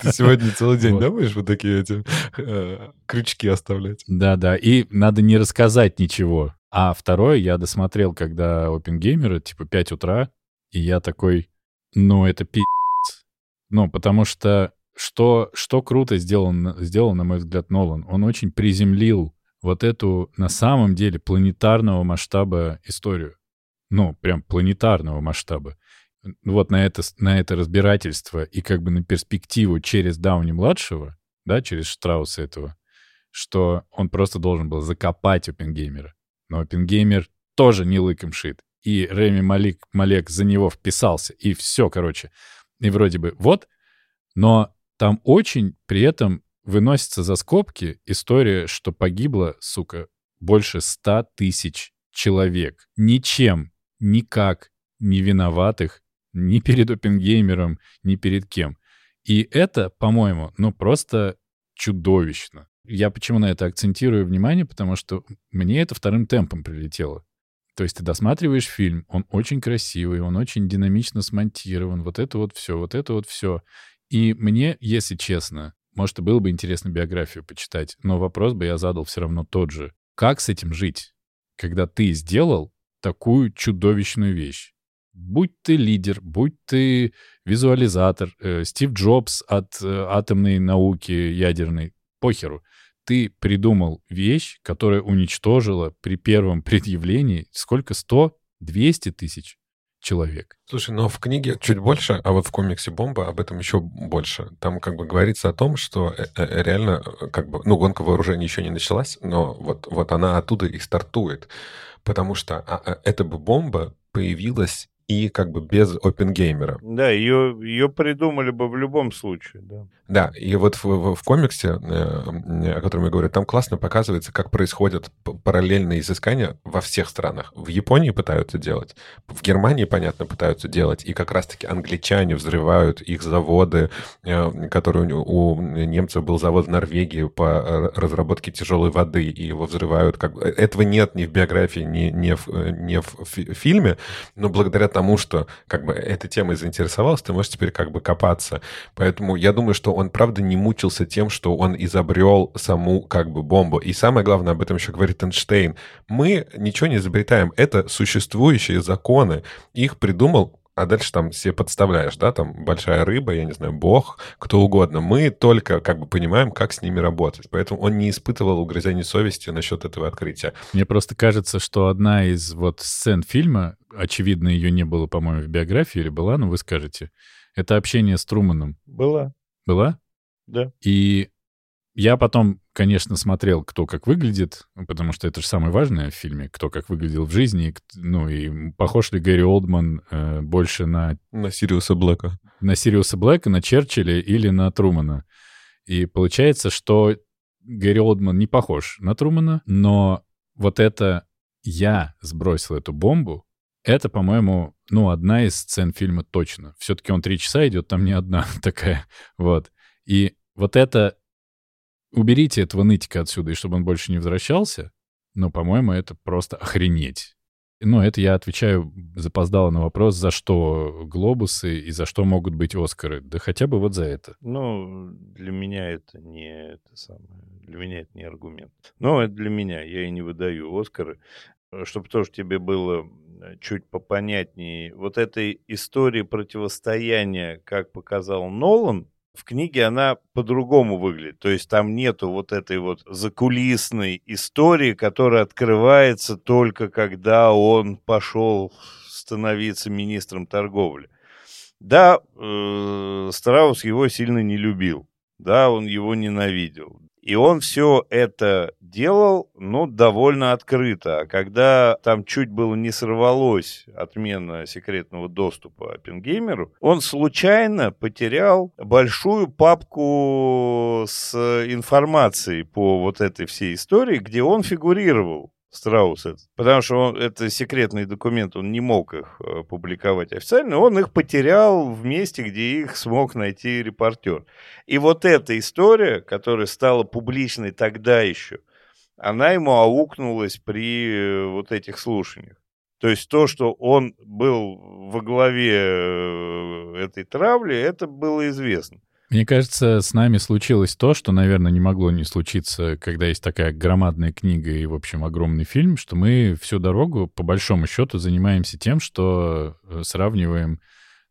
Ты сегодня целый день, да, будешь вот такие эти э, крючки оставлять? Да-да, и надо не рассказать ничего. А второе, я досмотрел, когда Опенгеймеры, типа 5 утра, и я такой, ну, это пи***ц. Ну, потому что что, что круто сделал, сделал, на мой взгляд, Нолан? Он очень приземлил вот эту на самом деле планетарного масштаба историю. Ну, прям планетарного масштаба. Вот на это, на это разбирательство и как бы на перспективу через Дауни-младшего, да, через Штрауса этого, что он просто должен был закопать Опенгеймера. Но Опенгеймер тоже не лыком шит. И Реми Малик, Малек за него вписался. И все, короче. И вроде бы вот. Но там очень при этом выносится за скобки история, что погибло, сука, больше ста тысяч человек. Ничем, никак не виноватых ни перед Опенгеймером, ни перед кем. И это, по-моему, ну просто чудовищно. Я почему на это акцентирую внимание, потому что мне это вторым темпом прилетело. То есть ты досматриваешь фильм, он очень красивый, он очень динамично смонтирован, вот это вот все, вот это вот все. И мне, если честно, может, и было бы интересно биографию почитать, но вопрос бы я задал все равно тот же. Как с этим жить, когда ты сделал такую чудовищную вещь? Будь ты лидер, будь ты визуализатор, э, Стив Джобс от э, атомной науки ядерной, похеру. Ты придумал вещь, которая уничтожила при первом предъявлении сколько? 100? 200 тысяч человек. Слушай, но в книге чуть больше, а вот в комиксе «Бомба» об этом еще больше. Там как бы говорится о том, что э, э, реально как бы, ну, гонка вооружений еще не началась, но вот, вот она оттуда и стартует. Потому что а, а, эта бы бомба появилась и как бы без опенгеймера. Да, ее, ее придумали бы в любом случае, да. Да, и вот в, в, комиксе, э, о котором я говорю, там классно показывается, как происходят параллельные изыскания во всех странах. В Японии пытаются делать, в Германии, понятно, пытаются делать, и как раз-таки англичане взрывают их заводы, э, которые у, у немцев был завод в Норвегии по разработке тяжелой воды, и его взрывают. Как... Этого нет ни в биографии, ни, ни, в, ни в фильме, но благодаря тому, что как бы этой темой заинтересовался, ты можешь теперь как бы копаться. Поэтому я думаю, что он правда не мучился тем, что он изобрел саму как бы бомбу. И самое главное, об этом еще говорит Эйнштейн. Мы ничего не изобретаем. Это существующие законы. Их придумал а дальше там себе подставляешь, да, там большая рыба, я не знаю, бог, кто угодно. Мы только как бы понимаем, как с ними работать. Поэтому он не испытывал угрызений совести насчет этого открытия. Мне просто кажется, что одна из вот сцен фильма, очевидно, ее не было, по-моему, в биографии или была, но вы скажете, это общение с Труманом. Была. Была? Да. И я потом, конечно, смотрел, кто как выглядит, потому что это же самое важное в фильме, кто как выглядел в жизни. Ну и похож ли Гэри Олдман э, больше на... На Сириуса Блэка. На Сириуса Блэка, на Черчилля или на Трумана. И получается, что Гэри Олдман не похож на Трумана, но вот это «я сбросил эту бомбу», это, по-моему, ну, одна из сцен фильма точно. Все-таки он три часа идет, там не одна <laughs> такая. Вот. И вот это уберите этого нытика отсюда, и чтобы он больше не возвращался, но, по-моему, это просто охренеть. Ну, это я отвечаю запоздало на вопрос, за что глобусы и за что могут быть Оскары. Да хотя бы вот за это. Ну, для меня это не это самое. Для меня это не аргумент. Но это для меня. Я и не выдаю Оскары. Чтобы тоже тебе было э, чуть попонятнее. Вот этой истории противостояния, как показал Нолан, в книге она по-другому выглядит. То есть там нету вот этой вот закулисной истории, которая открывается только когда он пошел становиться министром торговли. Да, э, Страус его сильно не любил. Да, он его ненавидел. И он все это делал, ну, довольно открыто. А когда там чуть было не сорвалось отмена секретного доступа Оппенгеймеру, он случайно потерял большую папку с информацией по вот этой всей истории, где он фигурировал. Страус этот. Потому что он, это секретный документ, он не мог их э, публиковать официально, он их потерял в месте, где их смог найти репортер. И вот эта история, которая стала публичной тогда еще, она ему аукнулась при э, вот этих слушаниях. То есть то, что он был во главе э, этой травли, это было известно. Мне кажется, с нами случилось то, что, наверное, не могло не случиться, когда есть такая громадная книга и, в общем, огромный фильм, что мы всю дорогу, по большому счету, занимаемся тем, что э, сравниваем,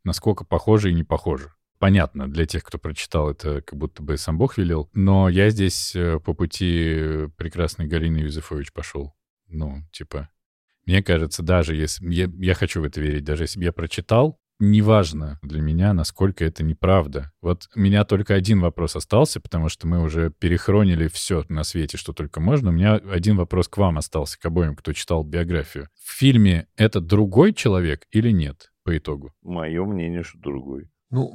насколько похоже и не похоже. Понятно, для тех, кто прочитал это, как будто бы сам Бог велел. Но я здесь э, по пути прекрасной Галины Юзефович пошел. Ну, типа, мне кажется, даже если... Я, я хочу в это верить. Даже если бы я прочитал, неважно для меня, насколько это неправда. Вот у меня только один вопрос остался, потому что мы уже перехронили все на свете, что только можно. У меня один вопрос к вам остался, к обоим, кто читал биографию. В фильме это другой человек или нет по итогу? Мое мнение, что другой. Ну,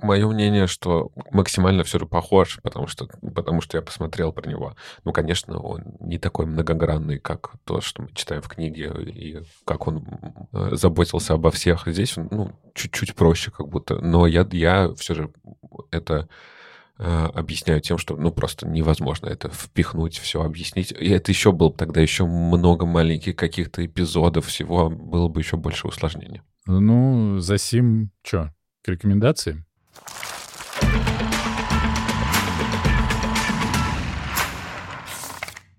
мое мнение, что максимально все же похож, потому что, потому что я посмотрел про него. Ну, конечно, он не такой многогранный, как то, что мы читаем в книге, и как он э, заботился обо всех. Здесь он, ну, чуть-чуть проще как будто. Но я, я все же это э, объясняю тем, что ну просто невозможно это впихнуть, все объяснить. И это еще было бы тогда еще много маленьких каких-то эпизодов, всего было бы еще больше усложнений. Ну, за сим, что, к рекомендациям?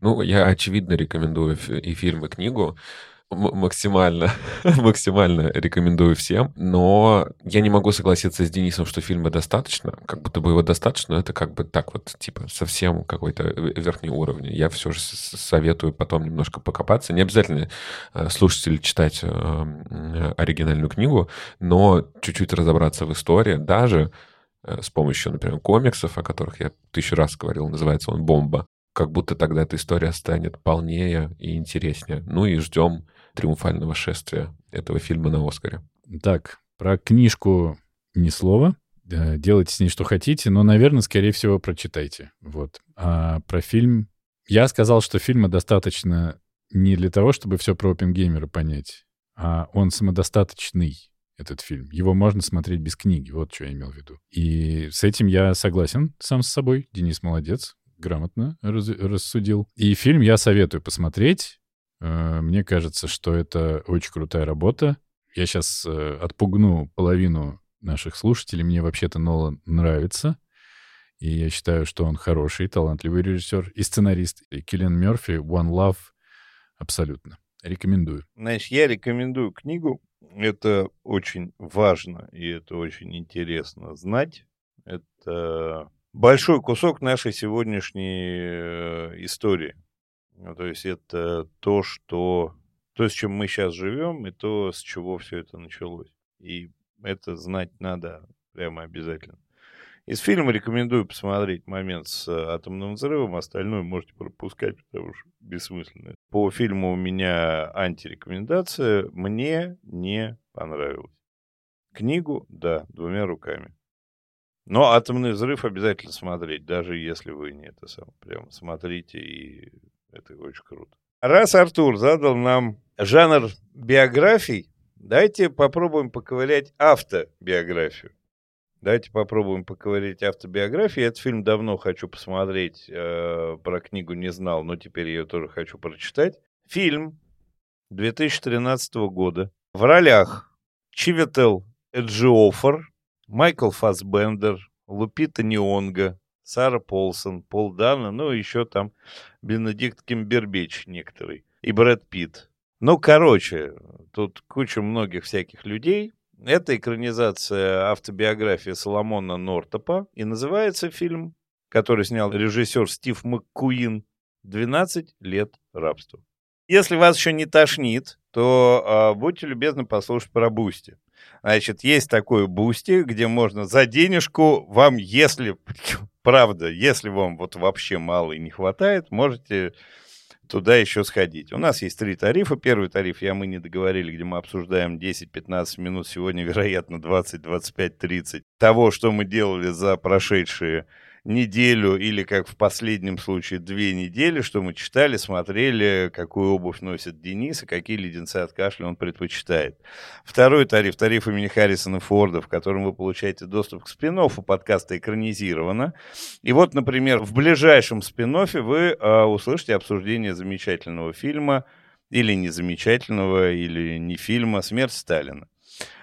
Ну, я, очевидно, рекомендую и фильм, и книгу максимально, <laughs> максимально рекомендую всем, но я не могу согласиться с Денисом, что фильма достаточно, как будто бы его достаточно, но это как бы так вот, типа, совсем какой-то верхний уровень. Я все же советую потом немножко покопаться. Не обязательно э, слушать или читать э, оригинальную книгу, но чуть-чуть разобраться в истории, даже э, с помощью, например, комиксов, о которых я тысячу раз говорил, называется он «Бомба», как будто тогда эта история станет полнее и интереснее. Ну и ждем триумфального шествия этого фильма на Оскаре. Так, про книжку ни слова. Э, делайте с ней что хотите, но, наверное, скорее всего, прочитайте. Вот. А про фильм... Я сказал, что фильма достаточно не для того, чтобы все про Оппенгеймера понять, а он самодостаточный, этот фильм. Его можно смотреть без книги, вот что я имел в виду. И с этим я согласен сам с собой. Денис молодец, грамотно раз, рассудил. И фильм я советую посмотреть. Э, мне кажется, что это очень крутая работа. Я сейчас э, отпугну половину наших слушателей. Мне вообще-то Нолан нравится. И я считаю, что он хороший, талантливый режиссер и сценарист. И Киллиан Мерфи, One Love, абсолютно. Рекомендую. Знаешь, я рекомендую книгу. Это очень важно и это очень интересно знать. Это большой кусок нашей сегодняшней э, истории. Ну, то есть это то, что то, с чем мы сейчас живем, и то, с чего все это началось. И это знать надо прямо обязательно. Из фильма рекомендую посмотреть момент с атомным взрывом, остальное можете пропускать, потому что бессмысленно. По фильму у меня антирекомендация, мне не понравилось. Книгу, да, двумя руками. Но атомный взрыв обязательно смотреть, даже если вы не это сам. Прям смотрите, и это очень круто. Раз Артур задал нам жанр биографий, давайте попробуем поковырять автобиографию. Давайте попробуем поковырять автобиографию. Этот фильм давно хочу посмотреть, э, про книгу не знал, но теперь ее тоже хочу прочитать. Фильм 2013 года. В ролях Чивител Эджиофер, Майкл Фасбендер, Лупита Неонга, Сара Полсон, Пол Дана, ну, еще там Бенедикт Кимбербич некоторый и Брэд Питт. Ну, короче, тут куча многих всяких людей. Это экранизация автобиографии Соломона Нортапа. И называется фильм, который снял режиссер Стив МакКуин «12 лет рабства». Если вас еще не тошнит, то э, будьте любезны послушать про Boosty. Значит, есть такой Boosty, где можно за денежку вам, если, <laughs> правда, если вам вот вообще мало и не хватает, можете туда еще сходить. У нас есть три тарифа. Первый тариф я мы не договорили, где мы обсуждаем 10-15 минут, сегодня, вероятно, 20, 25, 30 того, что мы делали за прошедшие неделю или, как в последнем случае, две недели, что мы читали, смотрели, какую обувь носит Денис и какие леденцы от кашля он предпочитает. Второй тариф, тариф имени Харрисона Форда, в котором вы получаете доступ к спин подкаста экранизировано. И вот, например, в ближайшем спин вы э, услышите обсуждение замечательного фильма или незамечательного, или не фильма «Смерть Сталина».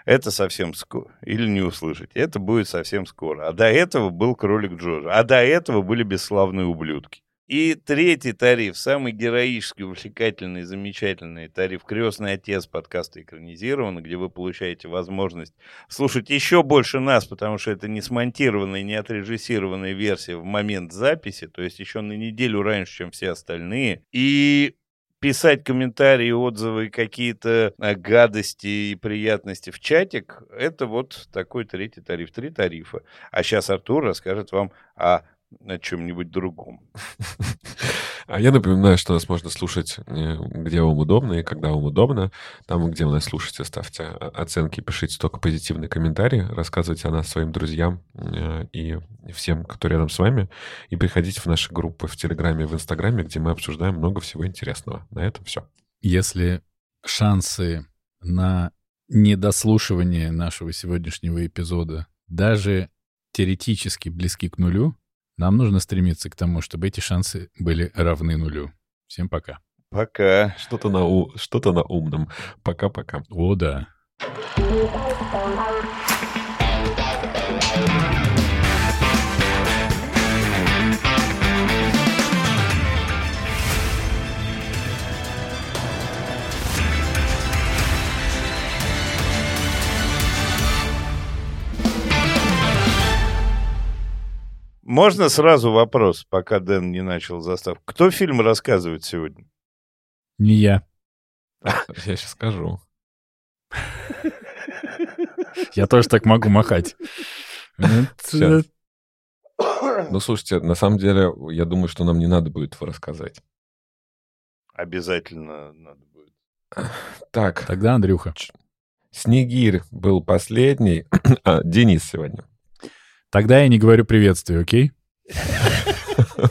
Это совсем скоро. Или не услышать. Это будет совсем скоро. А до этого был кролик Джорджа. А до этого были бесславные ублюдки. И третий тариф, самый героический, увлекательный, замечательный тариф «Крестный отец» подкаста экранизирован, где вы получаете возможность слушать еще больше нас, потому что это не смонтированная, не отрежиссированная версия в момент записи, то есть еще на неделю раньше, чем все остальные. И писать комментарии, отзывы, какие-то а, гадости и приятности в чатик, это вот такой третий тариф, три тарифа. А сейчас Артур расскажет вам о на чем-нибудь другом. <laughs> А я напоминаю, что нас можно слушать э, где вам удобно и когда вам удобно. Там, где вы нас слушаете, ставьте оценки, пишите только позитивные комментарии, рассказывайте о нас своим друзьям э, и всем, кто рядом с вами. И приходите в наши группы в Телеграме и в Инстаграме, где мы обсуждаем много всего интересного. На этом все. Если шансы на недослушивание нашего сегодняшнего эпизода даже теоретически близки к нулю, Нам нужно стремиться к тому, чтобы эти шансы были равны нулю. Всем пока. Пока. Что-то на, у... Что на умном. Пока-пока. О, да. Можно сразу вопрос, пока Дэн не начал заставку. Кто фильм рассказывает сегодня? Не я. <laughs> Я сейчас скажу. <laughs> Я тоже так могу махать. Сейчас. Ну, слушайте, на самом деле, я думаю, что нам не надо будет его рассказать. Обязательно надо будет. Так, Тогда Андрюха. Снегирь был последний. <clears throat> А, Денис сегодня. Тогда я не говорю приветствие, окей? <laughs>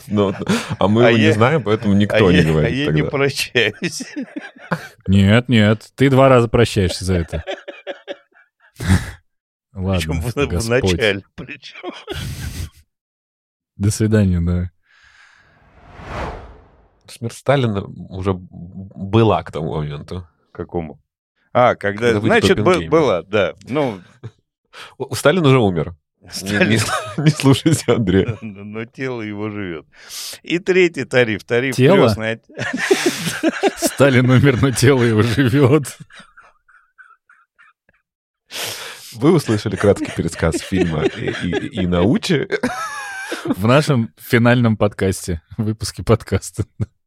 Ну, а мы А его не я- знаем, поэтому А никто я, не а говорит я не тогда. прощаюсь. Нет, нет, ты два раза прощаешься за это. <laughs> Причем Ладно, в, в Господь. начале. Причем. До свидания, да. Смерть Сталина уже была к тому моменту. Какому? А, когда, Когда значит, бы- Оппенгеймер. была, да. Ну, <laughs> Сталин уже умер. Не, Сталин, <laughs> не- не слушайте Андрея. <laughs> но но тело его живет. И третий тариф. Тариф Тело? крестный <laughs> Сталин умер, но тело его живет. Вы услышали краткий пересказ фильма и, и, и научи. В нашем финальном подкасте, выпуске подкаста.